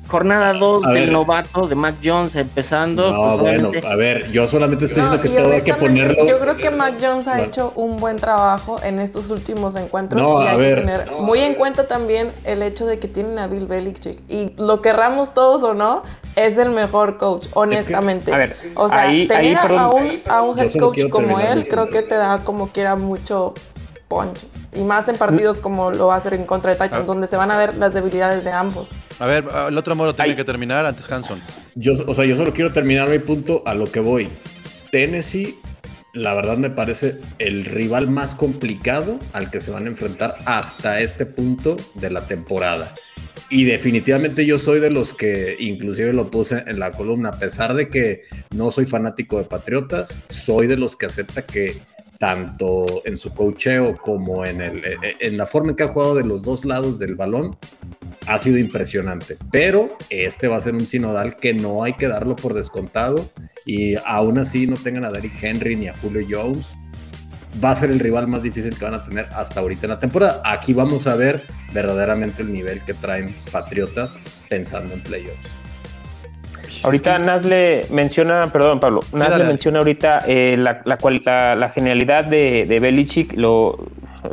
Jornada 2 A del ver. novato de Mac Jones empezando. No, pues, bueno, obviamente- a ver, yo solamente estoy No, diciendo que todo hay que honestamente, ponerlo. Yo creo que Mac Jones ha Bueno. hecho un buen trabajo en estos últimos encuentros No, y a hay ver. que tener muy en cuenta también el hecho de que tienen a Bill Belichick y lo querramos todos o no, es el mejor coach, honestamente. a ver, o sea, ahí- tener ahí, a- perdón. a, un, a un head coach como él, creo que te da como quiera mucho punch. Y más en partidos como lo va a hacer en contra de Titans, Ah. donde se van a ver las debilidades de ambos. A ver, el otro moro tiene Ay. que terminar antes Hanson. Yo, o sea, yo solo quiero terminar mi punto a lo que voy. Tennessee, la verdad me parece el rival más complicado al que se van a enfrentar hasta este punto de la temporada. Y definitivamente yo soy de los que, inclusive lo puse en la columna, a pesar de que no soy fanático de Patriotas, soy de los que acepta que tanto en su cocheo como en, el, en la forma en que ha jugado de los dos lados del balón, ha sido impresionante. Pero este va a ser un sinodal que no hay que darlo por descontado. Y aún así no tengan a Derrick Henry ni a Julio Jones. Va a ser el rival más difícil que van a tener hasta ahorita en la temporada. Aquí vamos a ver verdaderamente el nivel que traen Patriotas pensando en playoffs. Ahorita Nasle menciona, perdón Pablo, Nasle dale. menciona ahorita eh, la, la, cual- la- la genialidad de, de Belichick, lo,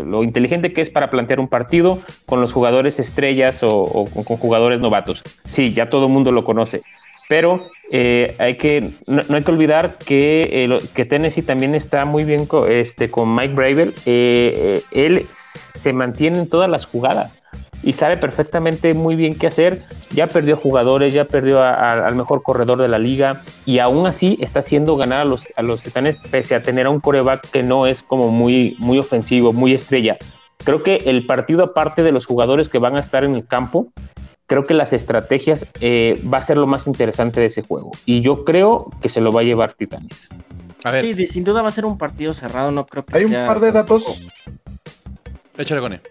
lo inteligente que es para plantear un partido con los jugadores estrellas o, o con, con jugadores novatos. Sí, ya todo el mundo lo conoce, pero eh, hay que, no, no hay que olvidar que, eh, lo- que Tennessee también está muy bien co- este, con Mike Bravel. Eh, eh, él se mantiene en todas las jugadas y sabe perfectamente muy bien qué hacer. Ya perdió jugadores, ya perdió a- a- al mejor corredor de la liga y aún así está haciendo ganar a los, a los titanes pese a tener a un coreback que no es como muy, muy ofensivo, muy estrella. Creo que el partido aparte de los jugadores que van a estar en el campo, creo que las estrategias eh, va a ser lo más interesante de ese juego. Y yo creo que se lo va a llevar Titanes. A ver, Sí, sin duda va a ser un partido cerrado, no creo que Hay un par de datos. échale con él.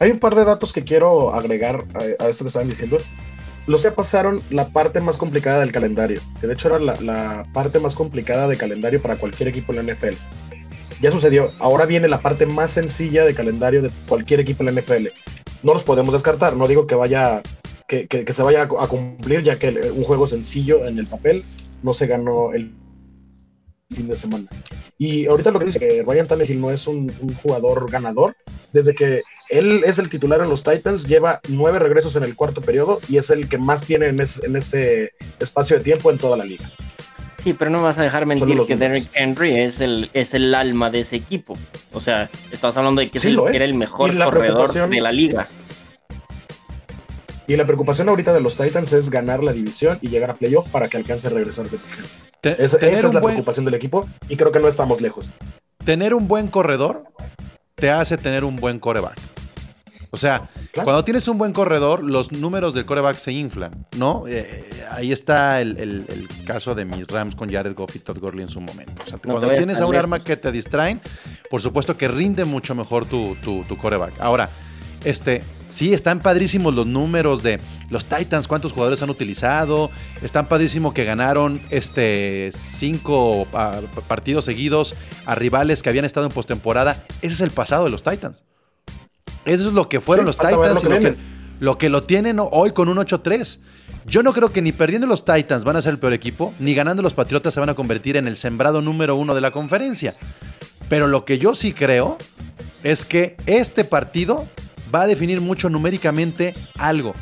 Hay un par de datos que quiero agregar a, a esto que estaban diciendo. Los ya pasaron la parte más complicada del calendario, que de hecho era la, la parte más complicada de calendario para cualquier equipo en la NFL. Ya sucedió, ahora viene la parte más sencilla de calendario de cualquier equipo en la NFL. No los podemos descartar, no digo que vaya que, que- que se vaya a cumplir, ya que un juego sencillo en el papel no se ganó el fin de semana. Y ahorita lo que dice que Ryan Tannehill no es un, un jugador ganador, desde que él es el titular en los Titans, lleva nueve regresos en el cuarto periodo y es el que más tiene en, es- en ese espacio de tiempo en toda la liga. Sí, pero no vas a dejar mentir que. Derrick Henry es el, es el alma de ese equipo. O sea, estás hablando de que es Sí, el- lo es. era el mejor Y la corredor preocupación- de la liga. Y la preocupación ahorita de los Titans es ganar la división y llegar a playoff para que alcance a regresar de Te- Esa, es la buen- preocupación del equipo y creo que no estamos lejos. tener un buen corredor te hace tener un buen coreback. O sea, Claro. cuando tienes un buen corredor, los números del coreback se inflan, ¿no? Eh, ahí está el, el- el caso de mis Rams con Jared Goff y Todd Gurley en su momento. O sea, cuando tienes a un lejos. arma que te distraen, por supuesto que rinde mucho mejor tu, tu, tu coreback. Ahora, este, sí, están padrísimos los números de los Titans, cuántos jugadores han utilizado. Están padrísimo que ganaron este, cinco ah, partidos seguidos a rivales que habían estado en postemporada. Ese es el pasado de los Titans. Eso es lo que fueron Sí, los Titans lo y lo que, lo que lo tienen hoy con un 8-3. Yo no creo que ni perdiendo los Titans van a ser el peor equipo, ni ganando los Patriotas se van a convertir en el sembrado número uno de la conferencia. Pero lo que yo sí creo es que este partido va a definir mucho numéricamente algo.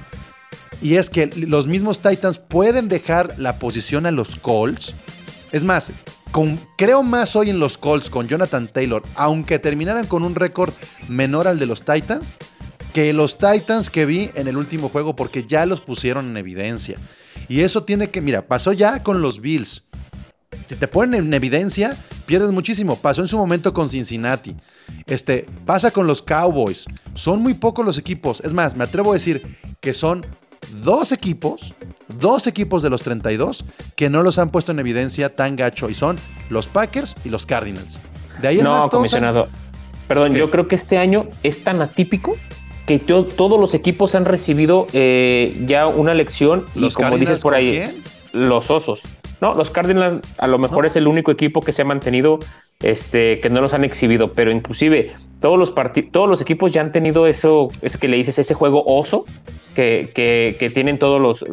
Y es que los mismos Titans pueden dejar la posición a los Colts. Es más, creo más hoy en los Colts con Jonathan Taylor, aunque terminaran con un récord menor al de los Titans, que los Titans que vi en el último juego porque ya los pusieron en evidencia. Y eso tiene que, mira, pasó ya con los Bills. Si te ponen en evidencia, pierdes muchísimo. Pasó en su momento con Cincinnati. Este, pasa con los Cowboys. Son muy pocos los equipos. Es más, me atrevo a decir que son dos equipos, dos equipos de los 32 que no los han puesto en evidencia tan gacho. Y son los Packers y los Cardinals. De ahí en más, No, todos han- comisionado. Perdón, yo creo que este año es tan atípico que to- todos los equipos han recibido eh, ya una lección y ¿Los como Cardinals dices por ahí, quién? los osos. No, los Cardinals a lo mejor No. es el único equipo que se ha mantenido, este, que no los han exhibido, pero inclusive todos los todos los equipos ya han tenido eso, es que le dices ese juego oso que, que, que tienen todos los,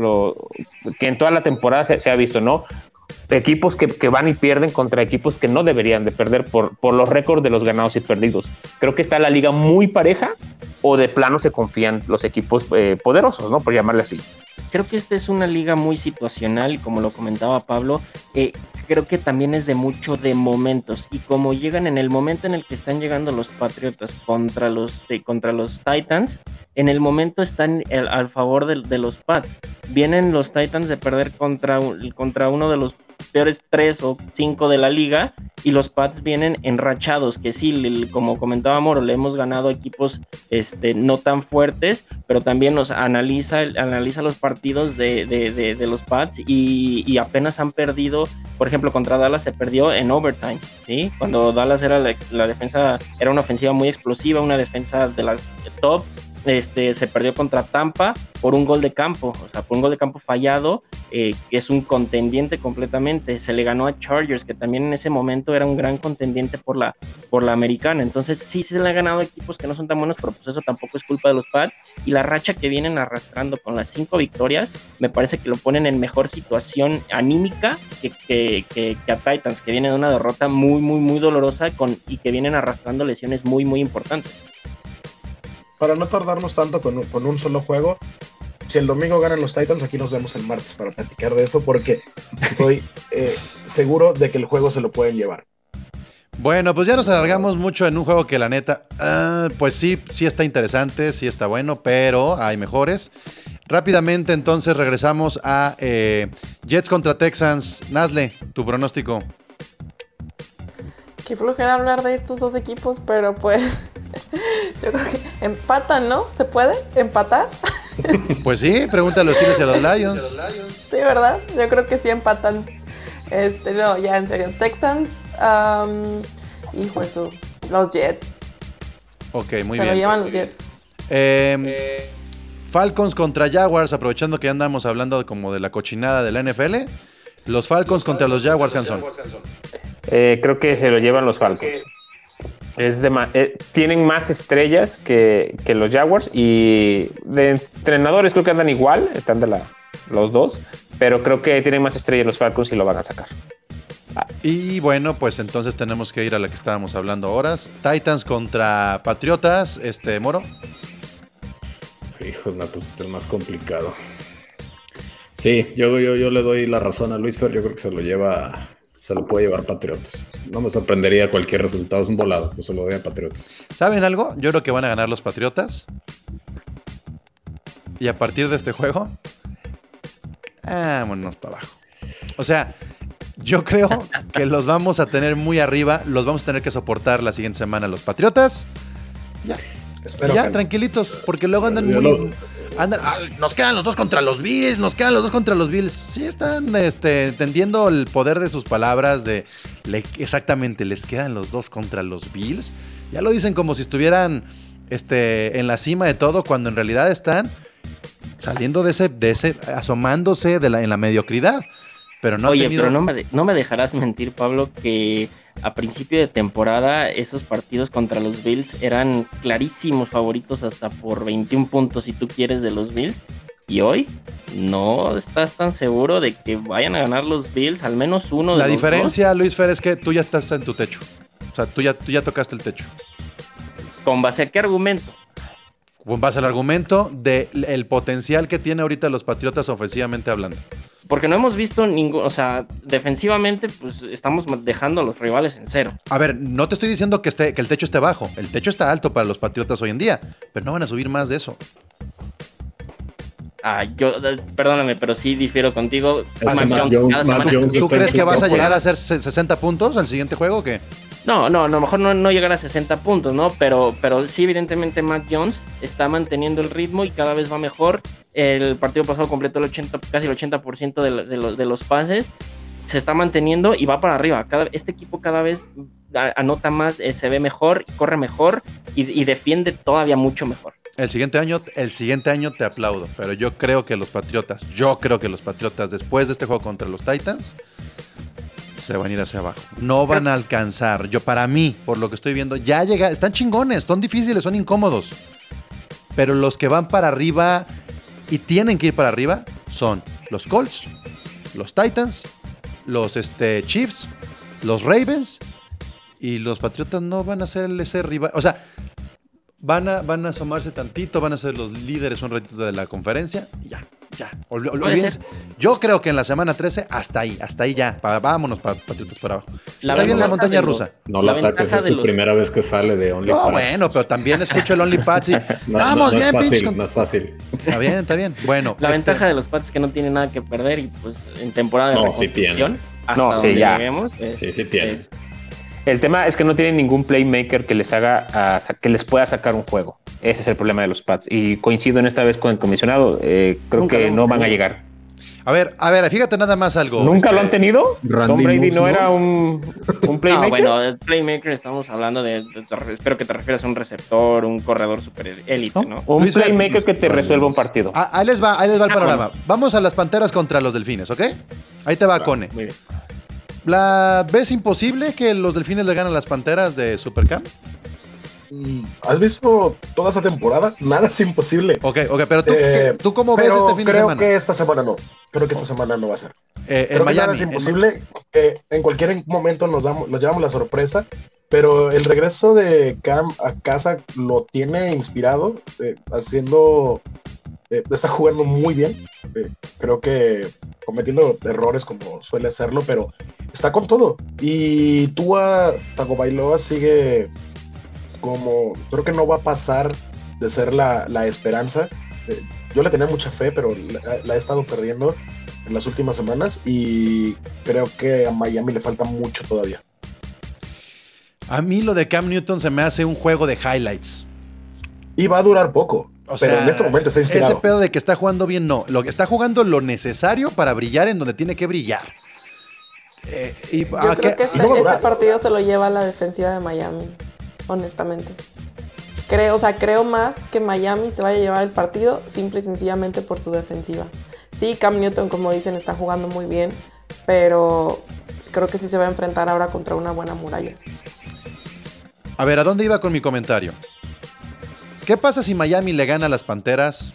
que en toda la temporada se ha visto, ¿no? Equipos que, van y pierden contra equipos que no deberían de perder por, los récords de los ganados y perdidos. Creo que está la liga muy pareja o de plano se confían los equipos eh, poderosos, ¿no? Por llamarle así. Creo que esta es una liga muy situacional como lo comentaba Pablo, eh, creo que también es de mucho de momentos y como llegan en el momento en el que están llegando los Patriotas contra los, de- contra los Titans, en el momento están el- al favor de, de los Pats. Vienen los Titans de perder contra, contra uno de los peores tres o cinco de la liga y los Pats vienen enrachados, que sí, como comentaba Moro, le hemos ganado equipos este, no tan fuertes, pero también nos analiza, analiza los partidos de, de- de- de los Pats y, apenas han perdido, por ejemplo, contra Dallas se perdió en overtime, ¿sí? Cuando Dallas era la defensa, era una ofensiva muy explosiva, una defensa de las top, este, se perdió contra Tampa por un gol de campo, o sea, por un gol de campo fallado, eh, que es un contendiente completamente. Se le ganó a Chargers, que también en ese momento era un gran contendiente por la, por la americana. Entonces, sí se le ha ganado equipos que no son tan buenos, pero pues eso tampoco es culpa de los Pats. Y la racha que vienen arrastrando con las cinco victorias, me parece que lo ponen en mejor situación anímica que- que a Titans, que viene de una derrota muy, muy, muy dolorosa con, y que vienen arrastrando lesiones muy, muy importantes. Para no tardarnos tanto con, un- solo juego, si el domingo ganan los Titans, aquí nos vemos el martes para platicar de eso, porque estoy eh, seguro de que el juego se lo pueden llevar. Bueno, pues ya nos alargamos mucho en un juego que la neta, ah, pues sí, sí está interesante, sí está bueno, pero hay mejores. Rápidamente entonces regresamos a eh, Jets contra Texans. Nazle, tu pronóstico. Qué flojera hablar de estos dos equipos, pero pues yo creo que empatan, ¿no? ¿Se puede empatar? Pues sí, pregúntale a los Steelers y a los Lions. Sí, ¿verdad? Yo creo que sí empatan. Este, no, ya en serio. Texans, um, hijo eso, los Jets. Ok, muy Se lo bien. llevan los Jets. Eh, Falcons contra Jaguars, aprovechando que ya andamos hablando como de la cochinada de la NFL. Los Falcons contra los Jaguars, Hanson. Eh, creo que se lo llevan los Falcons. Es de ma- eh, tienen más estrellas que, que los Jaguars y de entrenadores creo que andan igual, están de la, los dos, pero creo que tienen más estrellas los Falcons y lo van a sacar. Y bueno, pues entonces tenemos que ir a la que estábamos hablando horas. Titans contra Patriotas, este Moro. Hijo, me pusiste el más complicado. Sí, yo, yo, yo le doy la razón a Luis Fer, yo creo que se lo lleva, se lo puede llevar Patriotas. No me sorprendería cualquier resultado, es un volado, yo se lo doy a Patriotas. ¿Saben algo? Yo creo que van a ganar los Patriotas. Y a partir de este juego, vámonos para abajo. O sea, yo creo que los vamos a tener muy arriba, los vamos a tener que soportar la siguiente semana los Patriotas. Ya, Espero ya que no. tranquilitos, porque luego andan Yo muy... lo- andan, "Ah, nos quedan los dos contra los Bills, nos quedan los dos contra los Bills. Sí están este, entendiendo el poder de sus palabras de le- exactamente, les quedan los dos contra los Bills. Ya lo dicen como si estuvieran este, en la cima de todo, cuando en realidad están saliendo de ese, de ese, asomándose de la, en la mediocridad. Pero no Oye, tenido... pero no me, de- no me dejarás mentir, Pablo, que a principio de temporada esos partidos contra los Bills eran clarísimos favoritos hasta por 21 puntos si tú quieres de los Bills. Y hoy no estás tan seguro de que vayan a ganar los Bills, al menos uno de La los diferencia, Luis Fer, es que tú ya estás en tu techo. O sea, tú ya, tú ya tocaste el techo. ¿Con base a qué argumento? Con base al argumento del potencial que tiene ahorita los Patriotas ofensivamente hablando. Porque no hemos visto ningún, o sea, defensivamente, pues estamos dejando a los rivales en cero. A ver, no te estoy diciendo que, esté, que el techo esté bajo. El techo está alto para los Patriotas hoy en día, pero no van a subir más de eso. Ah, yo, eh, perdóname, pero sí difiero contigo. Es que Mac Mac Jones Jones- cada Jones ¿Tú crees que vas a llegar a hacer se- 60 puntos al siguiente juego o qué? No, no, a lo mejor no, no llegar a 60 puntos, ¿no? Pero, pero sí, evidentemente, Mac Jones está manteniendo el ritmo y cada vez va mejor. El partido pasado completó el 80, casi el 80% de, de los, de los pases. Se está manteniendo y va para arriba. Cada, este equipo cada vez anota más, eh, se ve mejor, corre mejor y, y defiende todavía mucho mejor. El siguiente año, el siguiente año te aplaudo, pero yo creo que los Patriotas, yo creo que los Patriotas después de este juego contra los Titans se van a ir hacia abajo. No van a alcanzar. Yo para mí, por lo que estoy viendo, ya llega, están chingones, son difíciles, son incómodos. Pero los que van para arriba y tienen que ir para arriba son los Colts, los Titans, los este, Chiefs, los Ravens y los Patriotas no van a ser ese rival. O sea, van a, van a asomarse tantito, van a ser los líderes un ratito de la conferencia y ya, ya. Ol- ol- Puede olvídense. ser. Yo creo que en la semana 13 hasta ahí, hasta ahí ya. Pa- vámonos, pa- Patriotas para abajo. La Está bien la montaña los- rusa. No La la ataques, ventaja es su los- primera vez que sale de No, OnlyFans. bueno, pero también escucho el OnlyPads y No, no- vamos no bien, es fácil, con- no es fácil. Está bien, está bien. Bueno, La este, ventaja de los Pats es que no tienen nada que perder y pues en temporada de No, sí reconstrucción, hasta No, sí, ya. lleguemos, es- Sí, sí tienen. es- El tema es que no tienen ningún playmaker que les haga a sa- que les pueda sacar un juego. Ese es el problema de los Pats. Y coincido en esta vez con el comisionado. eh, creo Nunca que no van a llegar. A ver, a ver, fíjate nada más algo. ¿Nunca este, lo han tenido? Randy Tom Brady no, ¿no? era un, un No, playmaker. bueno, el playmaker estamos hablando de, de- de- espero que te refieras a un receptor, un corredor super élite, ¿no? ¿no? Un Luis playmaker que te resuelva un partido. Ah, ahí les va, ahí les va el Ah, panorama. Vamos a las panteras contra los delfines, ¿ok? Ahí te va, Cone. Muy bien. ¿La ves imposible que los delfines le ganen a las panteras de Supercamp? ¿Has visto toda esa temporada? Nada es imposible. Ok, ok, pero tú, Eh, ¿qué- ¿tú cómo ves este fin de creo semana? que esta semana no. Creo que esta semana no va a ser. Eh, en Creo que nada Miami. es en- imposible. en cualquier momento nos, damos, nos llevamos la sorpresa. Pero el regreso de Cam a casa lo tiene inspirado, eh, haciendo. está jugando muy bien. creo que cometiendo errores como suele hacerlo, pero está con todo. Y Tua Tagovailoa sigue como. Creo que no va a pasar de ser la, la esperanza. Eh, yo le tenía mucha fe, pero la, la he estado perdiendo en las últimas semanas y creo que a Miami le falta mucho todavía. A mí lo de Cam Newton se me hace un juego de highlights. Y va a durar poco. O pero sea, en este momento está inspirado. ese pedo de que está jugando bien, no. Lo que está jugando lo necesario para brillar en donde tiene que brillar. Eh, y, Yo ¿a creo qué- que este, no a este partido se lo lleva la defensiva de Miami, honestamente. Creo, o sea, creo más que Miami se vaya a llevar el partido simple y sencillamente por su defensiva. Sí, Cam Newton, como dicen, está jugando muy bien, pero creo que sí se va a enfrentar ahora contra una buena muralla. A ver, ¿a dónde iba con mi comentario? ¿Qué pasa si Miami le gana a las Panteras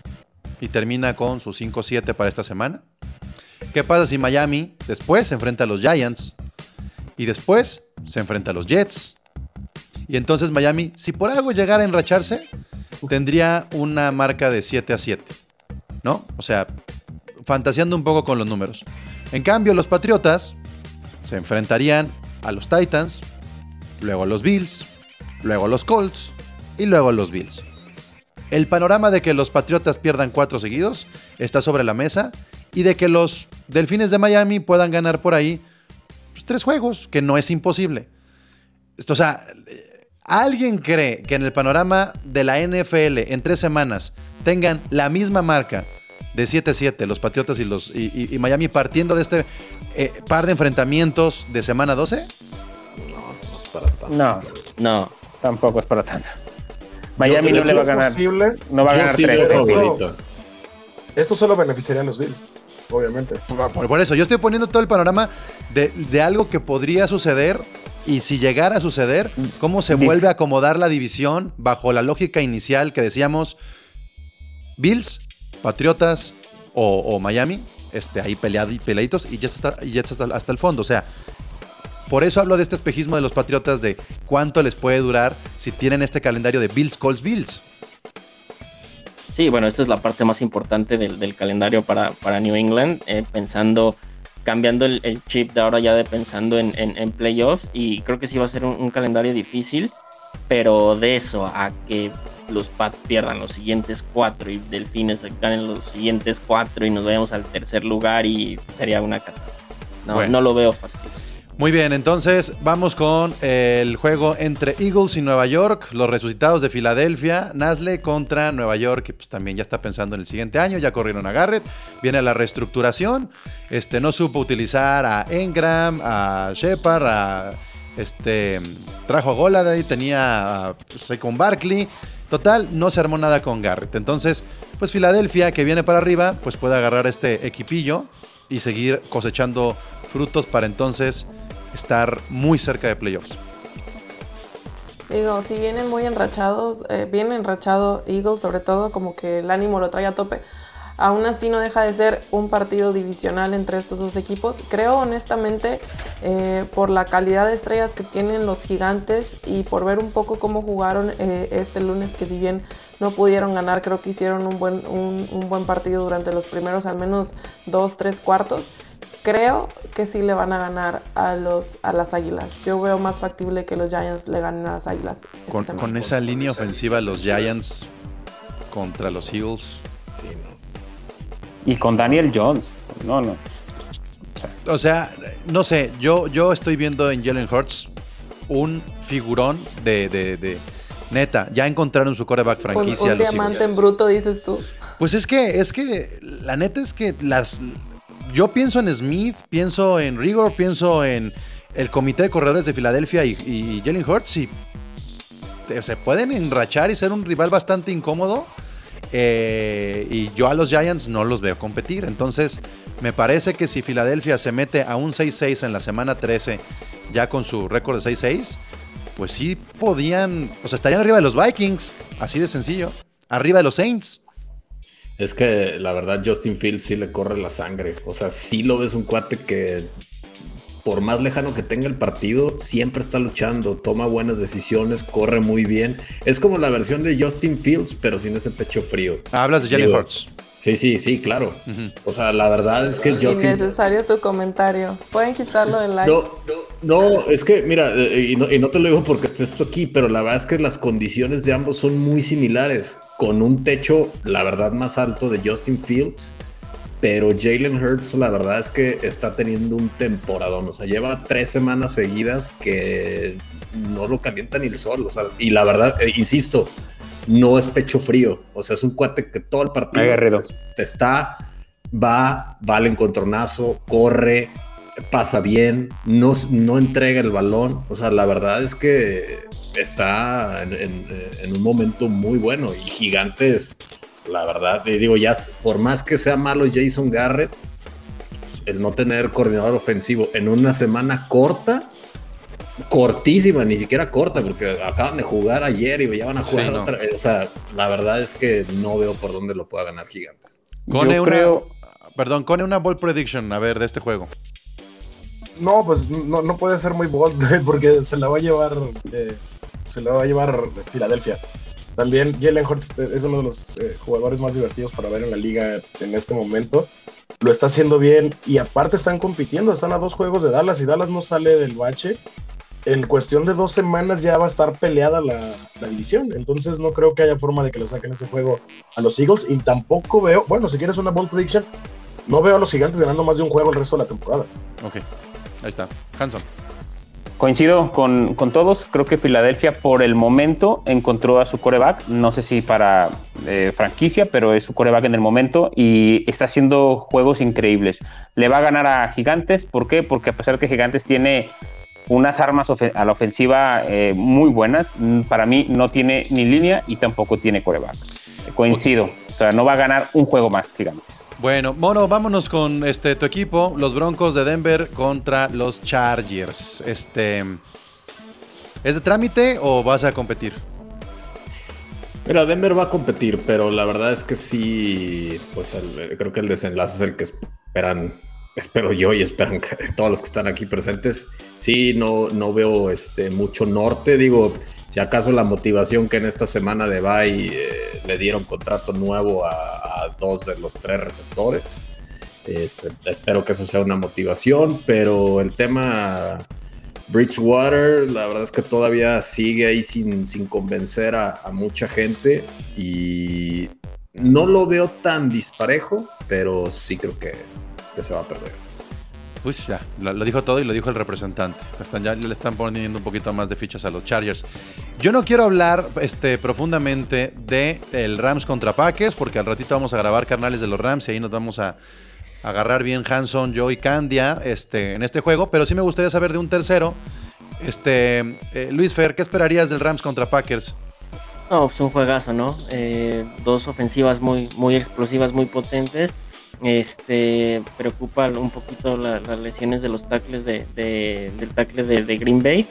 y termina con su 5-7 para esta semana? ¿Qué pasa si Miami después se enfrenta a los Giants Y después se enfrenta a los Jets. Y entonces Miami, si por algo llegara a enracharse, tendría una marca de 7 a 7. ¿No? O sea, fantaseando un poco con los números. En cambio, los Patriotas se enfrentarían a los Titans, luego a los Bills, luego a los Colts y luego a los Bills. El panorama de que los Patriotas pierdan cuatro seguidos está sobre la mesa y de que los Delfines de Miami puedan ganar por ahí pues, tres juegos, que no es imposible. Esto, o sea, ¿alguien cree que en el panorama de la NFL en tres semanas tengan la misma marca de 7-7 los Patriotas y, los, y, y- y Miami partiendo de este eh, par de enfrentamientos de semana 12? No, no es para tanto. No, No, tampoco es para tanto. Miami no le va a es ganar. posible. No va a ganar sí tres. Eso- solo beneficiaría a los Bills, obviamente. Por, por eso, yo estoy poniendo todo el panorama de, de algo que podría suceder y si llegara a suceder, cómo se vuelve a acomodar la división bajo la lógica inicial que decíamos Bills, Patriotas o, o Miami, este, ahí peleadi- peleaditos y Jets hasta, y Jets hasta, hasta el fondo. O sea, por eso hablo de este espejismo de los Patriotas de cuánto les puede durar si tienen este calendario de Bills, Colts, Bills. Sí, bueno, esta es la parte más importante del, del calendario para, para New England, eh, pensando, cambiando el, el chip de ahora ya de pensando en, en- en playoffs y creo que sí va a ser un, un calendario difícil, pero de eso a que los Pats pierdan los siguientes cuatro y Delfines ganen los siguientes cuatro y nos vayamos al tercer lugar y sería una catástrofe. No, Bueno. no lo veo factible. Muy bien, entonces vamos con el juego entre Eagles y Nueva York, los resucitados de Filadelfia, Nasle contra Nueva York, que pues también ya está pensando en el siguiente año, ya corrieron a Garrett, viene la reestructuración, este no supo utilizar a Engram, a Shepard, a este trajo a Goladay, tenía pues, Saquon Barkley, total, no se armó nada con Garrett. Entonces, pues Filadelfia que viene para arriba, pues puede agarrar este equipillo y seguir cosechando frutos para entonces estar muy cerca de playoffs. Digo, si vienen muy enrachados, eh, bien enrachado Eagles, sobre todo, como que el ánimo lo trae a tope. Aún así no deja de ser un partido divisional entre estos dos equipos. Creo honestamente, eh, por la calidad de estrellas que tienen los gigantes y por ver un poco cómo jugaron eh, este lunes, que si bien no pudieron ganar, creo que hicieron un buen, un, un buen partido durante los primeros al menos dos, tres cuartos. Creo que sí le van a ganar a, los, a las Águilas. Yo veo más factible que los Giants le ganen a las Águilas. esta Con, semana. con esa línea ofensiva, los Giants contra los Eagles. Sí, no. Y con Daniel Jones. No, no. O sea, no sé, yo, yo estoy viendo en Jalen Hurts un figurón de, de- de- Neta, ya encontraron su coreback Un, franquicia. un los diamante en bruto, dices tú. Pues es que, es que, la neta es que las. Yo pienso en Smith, pienso en Rigor, pienso en el comité de corredores de Filadelfia y, y Jalen Hurts y se pueden enrachar y ser un rival bastante incómodo. eh, y yo a los Giants no los veo competir. Entonces, me parece que si Filadelfia se mete a un 6-6 en la semana 13, ya con su récord de 6-6, pues sí podían, o sea, estarían arriba de los Vikings, así de sencillo, arriba de los Saints. Es que la verdad Justin Fields sí le corre la sangre. O sea, sí lo ves un cuate que por más lejano que tenga el partido, siempre está luchando, toma buenas decisiones, corre muy bien. Es como la versión de Justin Fields, pero sin ese pecho frío. Hablas de Jalen Hurts. Sí, sí, sí, claro. O sea, la verdad es que Justin... Innecesario tu comentario. Pueden quitarlo del like. No, no, no, es que, mira, eh, y no, y no te lo digo porque estés tú aquí, pero la verdad es que las condiciones de ambos son muy similares, con un techo, la verdad, más alto de Justin Fields, pero Jalen Hurts, la verdad es que está teniendo un temporadón, o sea, lleva tres semanas seguidas que no lo calienta ni el sol, o sea, y la verdad, eh, insisto, no es pecho frío, o sea, es un cuate que todo el partido te está, va, va al encontronazo, corre, pasa bien, no, no entrega el balón. O sea, la verdad es que está en, en- en un momento muy bueno y gigantes. La verdad, digo, ya por más que sea malo Jason Garrett, el no tener coordinador ofensivo en una semana corta, cortísima, ni siquiera corta, porque acaban de jugar ayer y ya van a Sí, jugar no. otra. O sea, la verdad es que no veo por dónde lo pueda ganar Gigantes. Cone Yo una, creo- Perdón, Cone una ball prediction, a ver, de este juego. No, pues no, no puede ser muy bold porque se la va a llevar eh, se la va a llevar Filadelfia. También Jalen Hurts es uno de los eh, jugadores más divertidos para ver en la liga en este momento. Lo está haciendo bien y aparte están compitiendo, están a dos juegos de Dallas y Dallas no sale del bache. En cuestión de dos semanas ya va a estar peleada la, la división, entonces no creo que haya forma de que le saquen ese juego a los Eagles y tampoco veo, bueno, si quieres una bold prediction, no veo a los gigantes ganando más de un juego el resto de la temporada. Ok, ahí está. Hanson. Coincido con, con todos, creo que Filadelfia por el momento encontró a su coreback, no sé si para eh, franquicia, pero es su coreback en el momento y está haciendo juegos increíbles. Le va a ganar a Gigantes, ¿por qué? Porque a pesar de que Gigantes tiene unas armas a la ofensiva eh, muy buenas, mm, para mí no tiene ni línea y tampoco tiene coreback. Coincido, o sea, no va a ganar un juego más Gigantes. Bueno, Mono, vámonos con este tu equipo, los Broncos de Denver contra los Chargers. Este ¿Es de trámite o vas a competir? Mira, Denver va a competir, pero la verdad es que sí, pues el- creo que el desenlace es el que esperan, espero yo y esperan todos los que están aquí presentes. Sí, no, no veo este, mucho norte, digo, si acaso la motivación que en esta semana de Bay eh, le dieron contrato nuevo a, a dos de los tres receptores. Este, espero que eso sea una motivación, pero el tema Bridgewater, la verdad es que todavía sigue ahí sin, sin convencer a, a mucha gente y no lo veo tan disparejo, pero sí creo que, que se va a perder. Pues ya, lo, lo dijo todo y lo dijo el representante. Están, ya le están poniendo un poquito más de fichas a los Chargers. Yo no quiero hablar este, profundamente de el Rams contra Packers, porque al ratito vamos a grabar carnales de los Rams y ahí nos vamos a agarrar bien Hanson, yo y Candia este, en este juego. Pero sí me gustaría saber de un tercero. Este, eh, Luis Fer, ¿qué esperarías del Rams contra Packers? No, pues un juegazo, ¿no? Eh, dos ofensivas muy, muy explosivas, muy potentes. Este preocupa un poquito la- las lesiones de los tackles de, de- del tackle de, de Green Bay,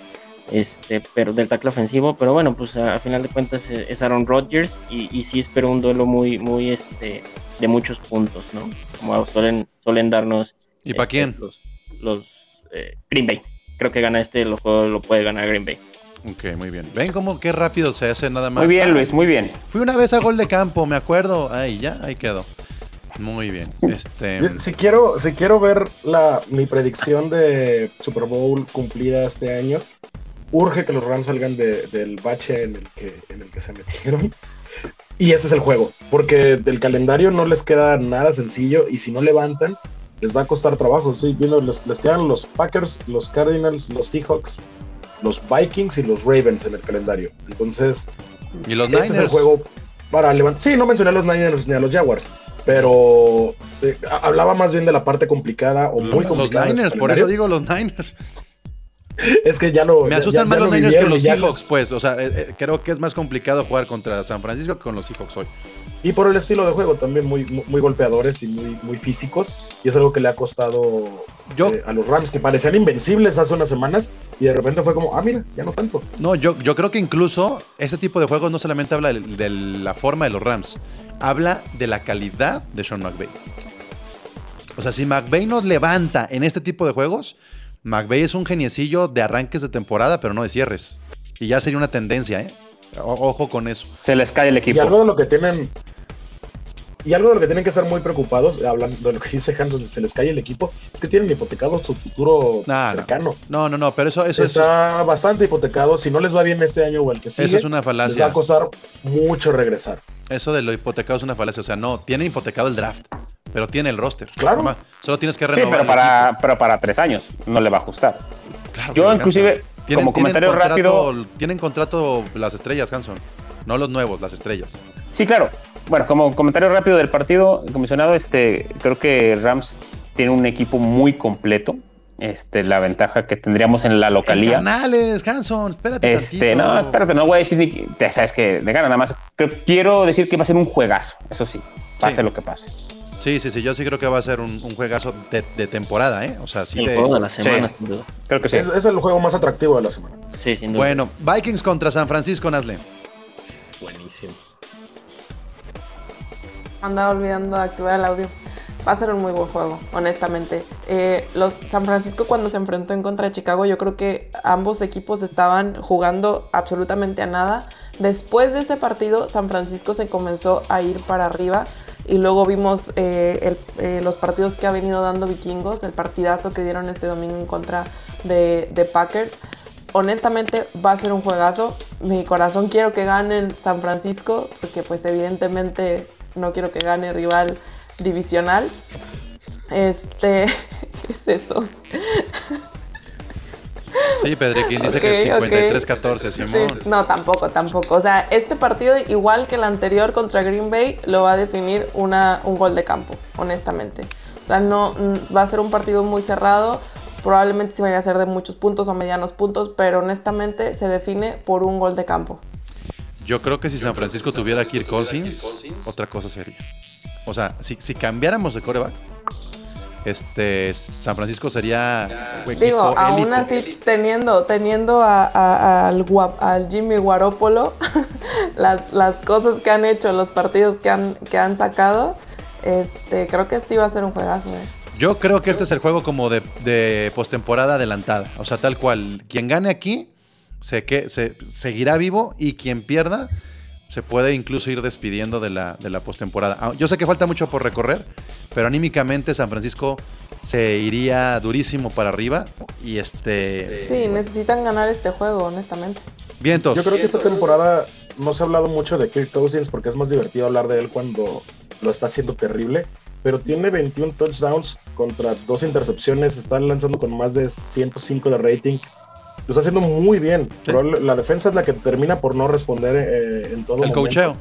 este, pero del tackle ofensivo. Pero bueno, pues a, a final de cuentas eh, es Aaron Rodgers y, y sí espero un duelo muy, muy este, de muchos puntos, ¿no? Como suelen, suelen darnos. ¿Y para este, quién? Los, los, eh, Green Bay. Creo que gana este, lo, lo puede ganar Green Bay. Ok, muy bien. Ven cómo qué rápido se hace nada más. Muy bien, Luis, muy bien. Fui una vez a gol de campo, me acuerdo. Ahí ya, ahí quedó. Muy bien. Este. Si quiero, si quiero ver la, mi predicción de Super Bowl cumplida este año, urge que los Rams salgan de- del bache en el, que, en el que se metieron. Y ese es el juego, porque del calendario no les queda nada sencillo y si no levantan, les va a costar trabajo. Estoy viendo, les, les quedan los Packers, los Cardinals, los Seahawks, los Vikings y los Ravens en el calendario. Entonces, Y los ese es el juego para levantar. Sí, no mencioné a los Niners ni a los Jaguars, pero eh, hablaba más bien de la parte complicada o muy Los complicada. su Niners, por eso digo los Niners. Es que ya lo. Me asustan ya- más ya los lo Niners que los Seahawks, les- pues. O sea, eh, eh, creo que es más complicado jugar contra San Francisco que con los Seahawks hoy. Y por el estilo de juego también muy, muy, muy golpeadores y muy, muy físicos. Y es algo que le ha costado Yo, eh, a los Rams, que parecían invencibles hace unas semanas. Y de repente fue como, ah, mira, ya no tanto. no, yo, yo creo que incluso este tipo de juegos no solamente habla de, de la forma de los Rams, habla de la calidad de Sean McVay. O sea, si McVay nos levanta en este tipo de juegos, McVay es un geniecillo de arranques de temporada, pero no de cierres. Y ya sería una tendencia, ¿eh? O- ojo con eso. Se les cae el Y equipo. algo de lo que tienen. Y algo de lo que tienen que estar muy preocupados, hablando de lo que dice Hanson, se les cae el equipo, es que tienen hipotecado su futuro Nah, cercano. No, no, no, pero eso, eso, eso, Está bastante hipotecado. Si no les va bien este año o el que sigue, eso es una les va falacia. a costar mucho regresar. Eso de lo hipotecado es una falacia. O sea, no, tiene hipotecado el draft, pero tiene el roster. Claro. Solo tienes que Sí, renovar. pero el para, pero para tres años no le va a ajustar. Claro, Yo pero inclusive, tienen- como tienen comentario contrato- rápido, Tienen contrato las estrellas, Hanson. No los nuevos, las estrellas. Sí, claro. Bueno, como comentario rápido del partido, comisionado, este, creo que Rams tiene un equipo muy completo. Este, la ventaja que tendríamos en la localía. Canales, Hanson, espérate Este, tantito. no, espérate, no voy a decir ni que, sabes que de gana nada más. Quiero decir que va a ser un juegazo, eso sí, pase Sí. lo que pase. Sí, sí, sí, yo sí creo que va a ser un, un juegazo de, de temporada, ¿eh? O sea, sí el de- juego de la semana, sí. sin duda. Creo que sí. Es, es el juego más atractivo de la semana. Sí, sin duda. Bueno, Vikings contra San Francisco, Nazle. Buenísimo. Andaba olvidando activar el audio. Va a ser un muy buen juego, honestamente. Eh, los San Francisco cuando se enfrentó en contra de Chicago, yo creo que ambos equipos estaban jugando absolutamente a nada. Después de ese partido, San Francisco se comenzó a ir para arriba y luego vimos eh, eh, los partidos que ha venido dando Vikingos, el partidazo que dieron este domingo en contra de, de Packers. Honestamente va a ser un juegazo. Mi corazón quiero que gane San Francisco, porque pues evidentemente no quiero que gane rival divisional. Este, ¿qué es eso? Sí, Pedriquín dice Ok, que ok. 53-14, Simón. Sí, no, tampoco, tampoco. O sea, este partido, igual que el anterior contra Green Bay, lo va a definir una, un gol de campo, honestamente. O sea, no, mm, va a ser un partido muy cerrado. Probablemente sí vaya a ser de muchos puntos o medianos puntos, pero honestamente se define por un gol de campo. Yo creo que si San Francisco tuviera Kirk Cousins, otra cosa sería. O sea, si, si cambiáramos de coreback, este, San Francisco sería... Digo, aún élite. así, teniendo, teniendo a- a- al, guap- al Jimmy Guarópolo, las, las cosas que han hecho, los partidos que han, que han sacado, este, creo que sí va a ser un juegazo. eh. Yo creo que este es el juego como de, de postemporada adelantada. O sea, tal cual. Quien gane aquí se, que, se seguirá vivo y quien pierda se puede incluso ir despidiendo de la, de la postemporada. Ah, Yo sé que falta mucho por recorrer, pero anímicamente San Francisco se iría durísimo para arriba. Y este. Sí, necesitan ganar este juego, honestamente. Vientos. Yo creo que esta temporada no se ha hablado mucho de Kirk Cousins porque es más divertido hablar de él cuando lo está haciendo terrible. Pero tiene 21 touchdowns contra dos intercepciones. Está lanzando con más de 105 de rating. Lo está haciendo muy bien. Pero la defensa es la que termina por no responder eh, en todo El momento. cocheo.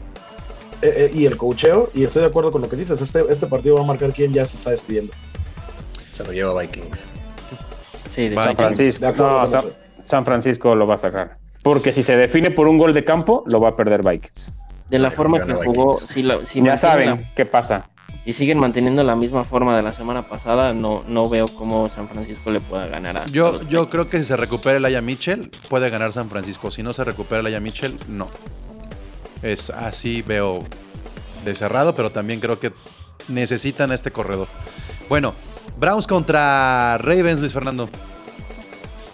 Eh, eh, y el cocheo. Y estoy de acuerdo con lo que dices. Este, este partido va a marcar quién ya se está despidiendo. Se lo lleva Vikings. Sí, de. San Francisco. De acuerdo No, San. San Francisco lo va a sacar. Porque si se define por un gol de campo, lo va a perder Vikings. de la forma que jugó, si, la- si ya saben la- qué pasa. Si siguen manteniendo la misma forma de la semana pasada, no, no veo cómo San Francisco le pueda ganar a Yo, yo Vikings. creo que si se recupera el Aya Mitchell, puede ganar San Francisco. Si no se recupera el Aya Mitchell, no. Es así, veo de cerrado, pero también creo que necesitan a este corredor. Bueno, Browns contra Ravens, Luis Fernando.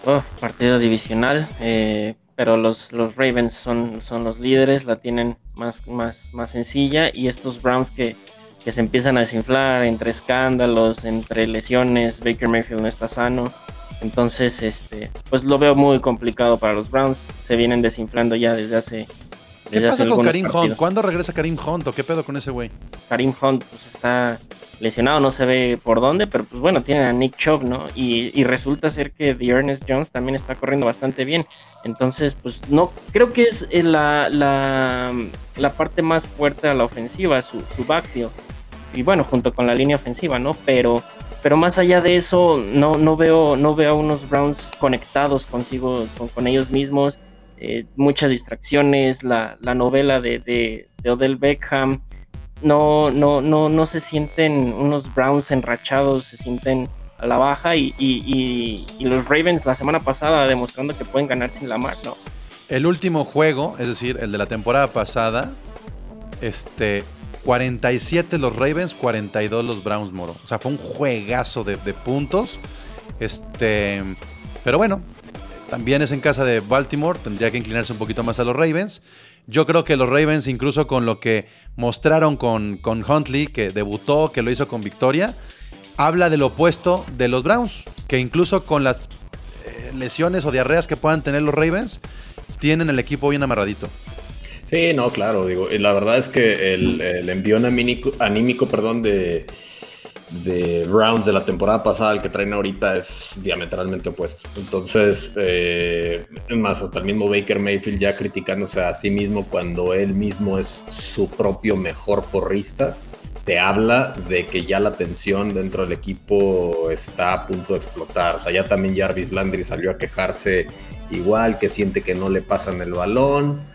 Oh, partido divisional, eh, pero los, los Ravens son, son los líderes, la tienen más, más, más sencilla y estos Browns que, que se empiezan a desinflar entre escándalos, entre lesiones, Baker Mayfield no está sano, entonces este, pues lo veo muy complicado para los Browns, se vienen desinflando ya desde hace... ¿Qué desde hace pasa con Karim Hunt? ¿Cuándo regresa Karim Hunt o qué pedo con ese güey? Karim Hunt pues, está lesionado, no se ve por dónde, pero pues bueno, tienen a Nick Chubb, ¿no? Y, y resulta ser que The Ernest Jones también está corriendo bastante bien. Entonces, pues no, creo que es eh, la, la, la parte más fuerte de la ofensiva, su, su backfield. Y bueno, junto con la línea ofensiva, ¿no? Pero, pero más allá de eso, no, no, veo, no veo a unos Browns conectados consigo, con, ellos mismos. Eh, muchas distracciones, la, la novela de, de, de Odell Beckham, no, no, no, no se sienten unos Browns enrachados, se sienten a la baja y, y- y- y los Ravens la semana pasada demostrando que pueden ganar sin Lamar, ¿no? El último juego, es decir, el de la temporada pasada, este, 47 los Ravens, 42 los Browns Moro. O sea, fue un juegazo de, puntos. Este, pero bueno, también es en casa de Baltimore, tendría que inclinarse un poquito más a los Ravens. Yo creo que los Ravens, incluso con lo que mostraron con, con Huntley, que debutó, que lo hizo con victoria, habla del opuesto de los Browns, que incluso con las eh, lesiones o diarreas que puedan tener los Ravens, tienen el equipo bien amarradito. Sí, no, claro, digo, y la verdad es que el, el anímico, anímico perdón, de, de Browns de la temporada pasada al que traen ahorita es diametralmente opuesto. Entonces, eh, más, hasta el mismo Baker Mayfield ya criticándose a sí mismo cuando él mismo es su propio mejor porrista, te habla de que ya la tensión dentro del equipo está a punto de explotar. O sea, ya también Jarvis Landry salió a quejarse igual, que siente que no le pasan el balón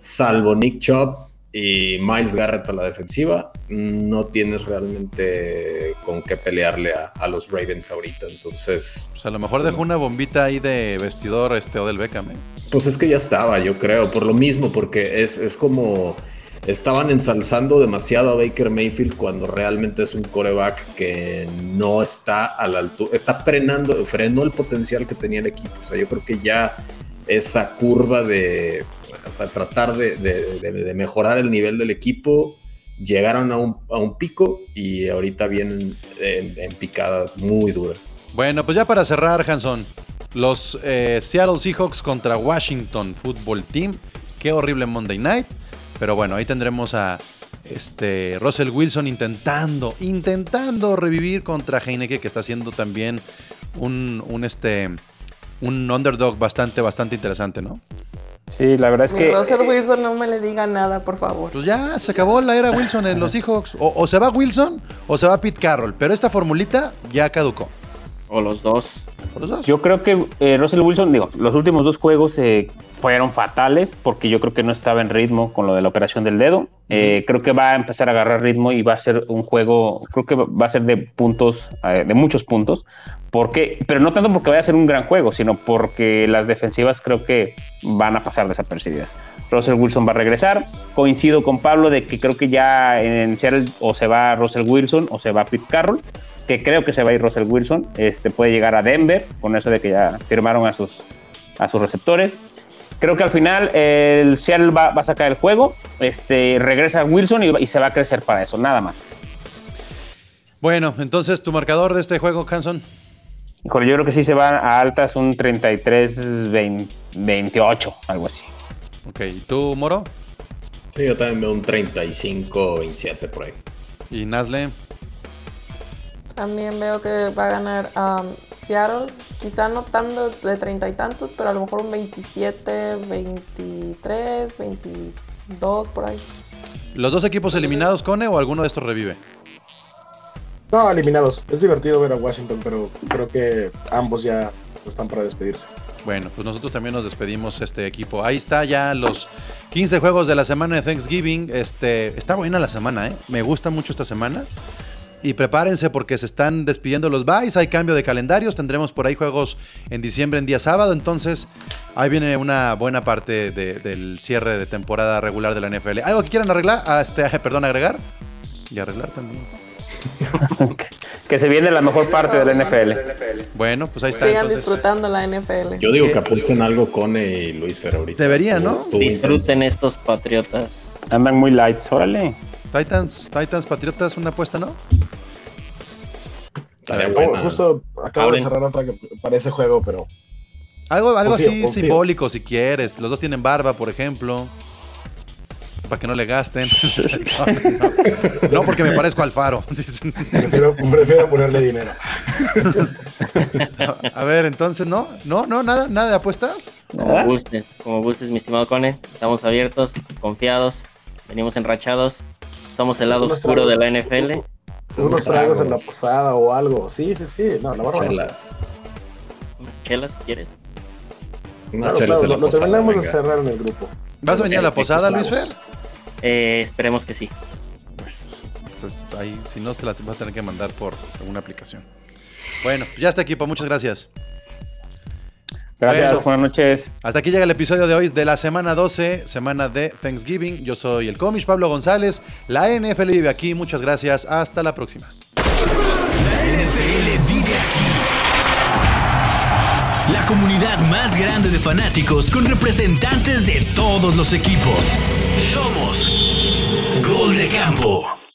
salvo Nick Chubb y Miles Garrett a la defensiva, no tienes realmente con qué pelearle a, a los Ravens ahorita. Entonces, Pues a lo mejor dejó una bombita ahí de vestidor este Odell Beckham. ¿eh? pues es que ya estaba, yo creo, por lo mismo, porque es, es como estaban ensalzando demasiado a Baker Mayfield cuando realmente es un coreback que no está a la altura, está frenando, frenó el potencial que tenía el equipo. O sea, yo creo que ya esa curva de, o sea, tratar de, de mejorar el nivel del equipo llegaron a un, a un pico y ahorita vienen en, picada muy dura. Bueno, pues ya para cerrar, Hanson, los eh, Seattle Seahawks contra Washington Football Team. Qué horrible Monday Night. Pero bueno, ahí tendremos a este, Russell Wilson intentando, intentando revivir contra Heineke, que está haciendo también un, un, este, un underdog bastante, bastante interesante, ¿no? Sí, la verdad es que. Russell Wilson no me le diga nada, por favor. Pues ya se acabó la era Wilson en los Seahawks. O, se va Wilson o se va Pete Carroll. Pero esta formulita ya caducó. O los dos. los dos. Yo creo que eh, Russell Wilson, digo, los últimos dos juegos eh, fueron fatales porque yo creo que no estaba en ritmo con lo de la operación del dedo. Eh, creo que va a empezar a agarrar ritmo y va a ser un juego, creo que va a ser de puntos, de muchos puntos, porque, pero no tanto porque vaya a ser un gran juego, sino porque las defensivas creo que van a pasar desapercibidas. Russell Wilson va a regresar. Coincido con Pablo de que creo que ya en Seattle o se va Russell Wilson o se va Pete Carroll, que creo que se va a ir Russell Wilson. Este puede llegar a Denver con eso de que ya firmaron a sus, a sus receptores. Creo que al final el Seattle va, a sacar el juego, este, regresa Wilson y, y se va a crecer para eso, nada más. Bueno, entonces tu marcador de este juego, Hanson yo creo que sí se va a altas un 33, 28, algo así. Ok, ¿y tú, Moro? Sí, yo también veo un 35, 27 por ahí. ¿Y Nasle? También veo que va a ganar um, Seattle, quizá no tanto de treinta y tantos, pero a lo mejor un 27, 23, 22 por ahí. ¿Los dos equipos eliminados, Cone, o alguno de estos revive? No, eliminados. Es divertido ver a Washington, pero creo que ambos ya están para despedirse. Bueno, pues nosotros también nos despedimos este equipo. Ahí está ya los 15 juegos de la semana de Thanksgiving. Este, está buena la semana, ¿eh? Me gusta mucho esta semana. Y prepárense porque se están despidiendo los buys, hay cambio de calendarios, tendremos por ahí juegos en diciembre en día sábado, entonces ahí viene una buena parte del cierre de temporada regular de la NFL. ¿Algo que quieran arreglar? Ah, este, perdón, agregar y arreglar también. Que se viene la mejor parte de la NFL. Bueno, pues ahí está. Sigan disfrutando la NFL. Yo digo que apuesten algo con y Luis Fer ahorita. Debería, ¿no? Disfruten estos patriotas. Andan muy lights, órale. Titans, Titans, Patriotas, una apuesta, ¿no? justo acabo de cerrar otra para ese juego, pero. Algo, algo así simbólico, si quieres. Los dos tienen barba, por ejemplo para que no le gasten. no, porque me parezco al faro. prefiero, prefiero, ponerle dinero. A ver, entonces, ¿no? ¿No? ¿No? ¿Nada? ¿Nada de apuestas? Como gustes, como gustes, mi estimado Cone. Estamos abiertos, confiados, venimos enrachados. Somos el lado oscuro de la NFL. Unos tragos en la posada o algo. Sí, sí, sí. No, la Chelas. chelas, ¿quieres? Unas chelas en la lo, posada. Lo terminamos de cerrar en el grupo. ¿Vas a venir a la posada, Luis Fer? Eh, esperemos que sí. ahí, si no, te la vas a tener que mandar por alguna aplicación. Bueno, ya está equipo, muchas gracias. Gracias, buenas noches. Hasta aquí llega el episodio de hoy de la semana 12, semana de Thanksgiving. Yo soy el cómic Pablo González. La NFL vive aquí. Muchas gracias. Hasta la próxima. La NFL vive aquí. La comunidad más grande de fanáticos con representantes de todos los equipos. Somos Gol de Campo.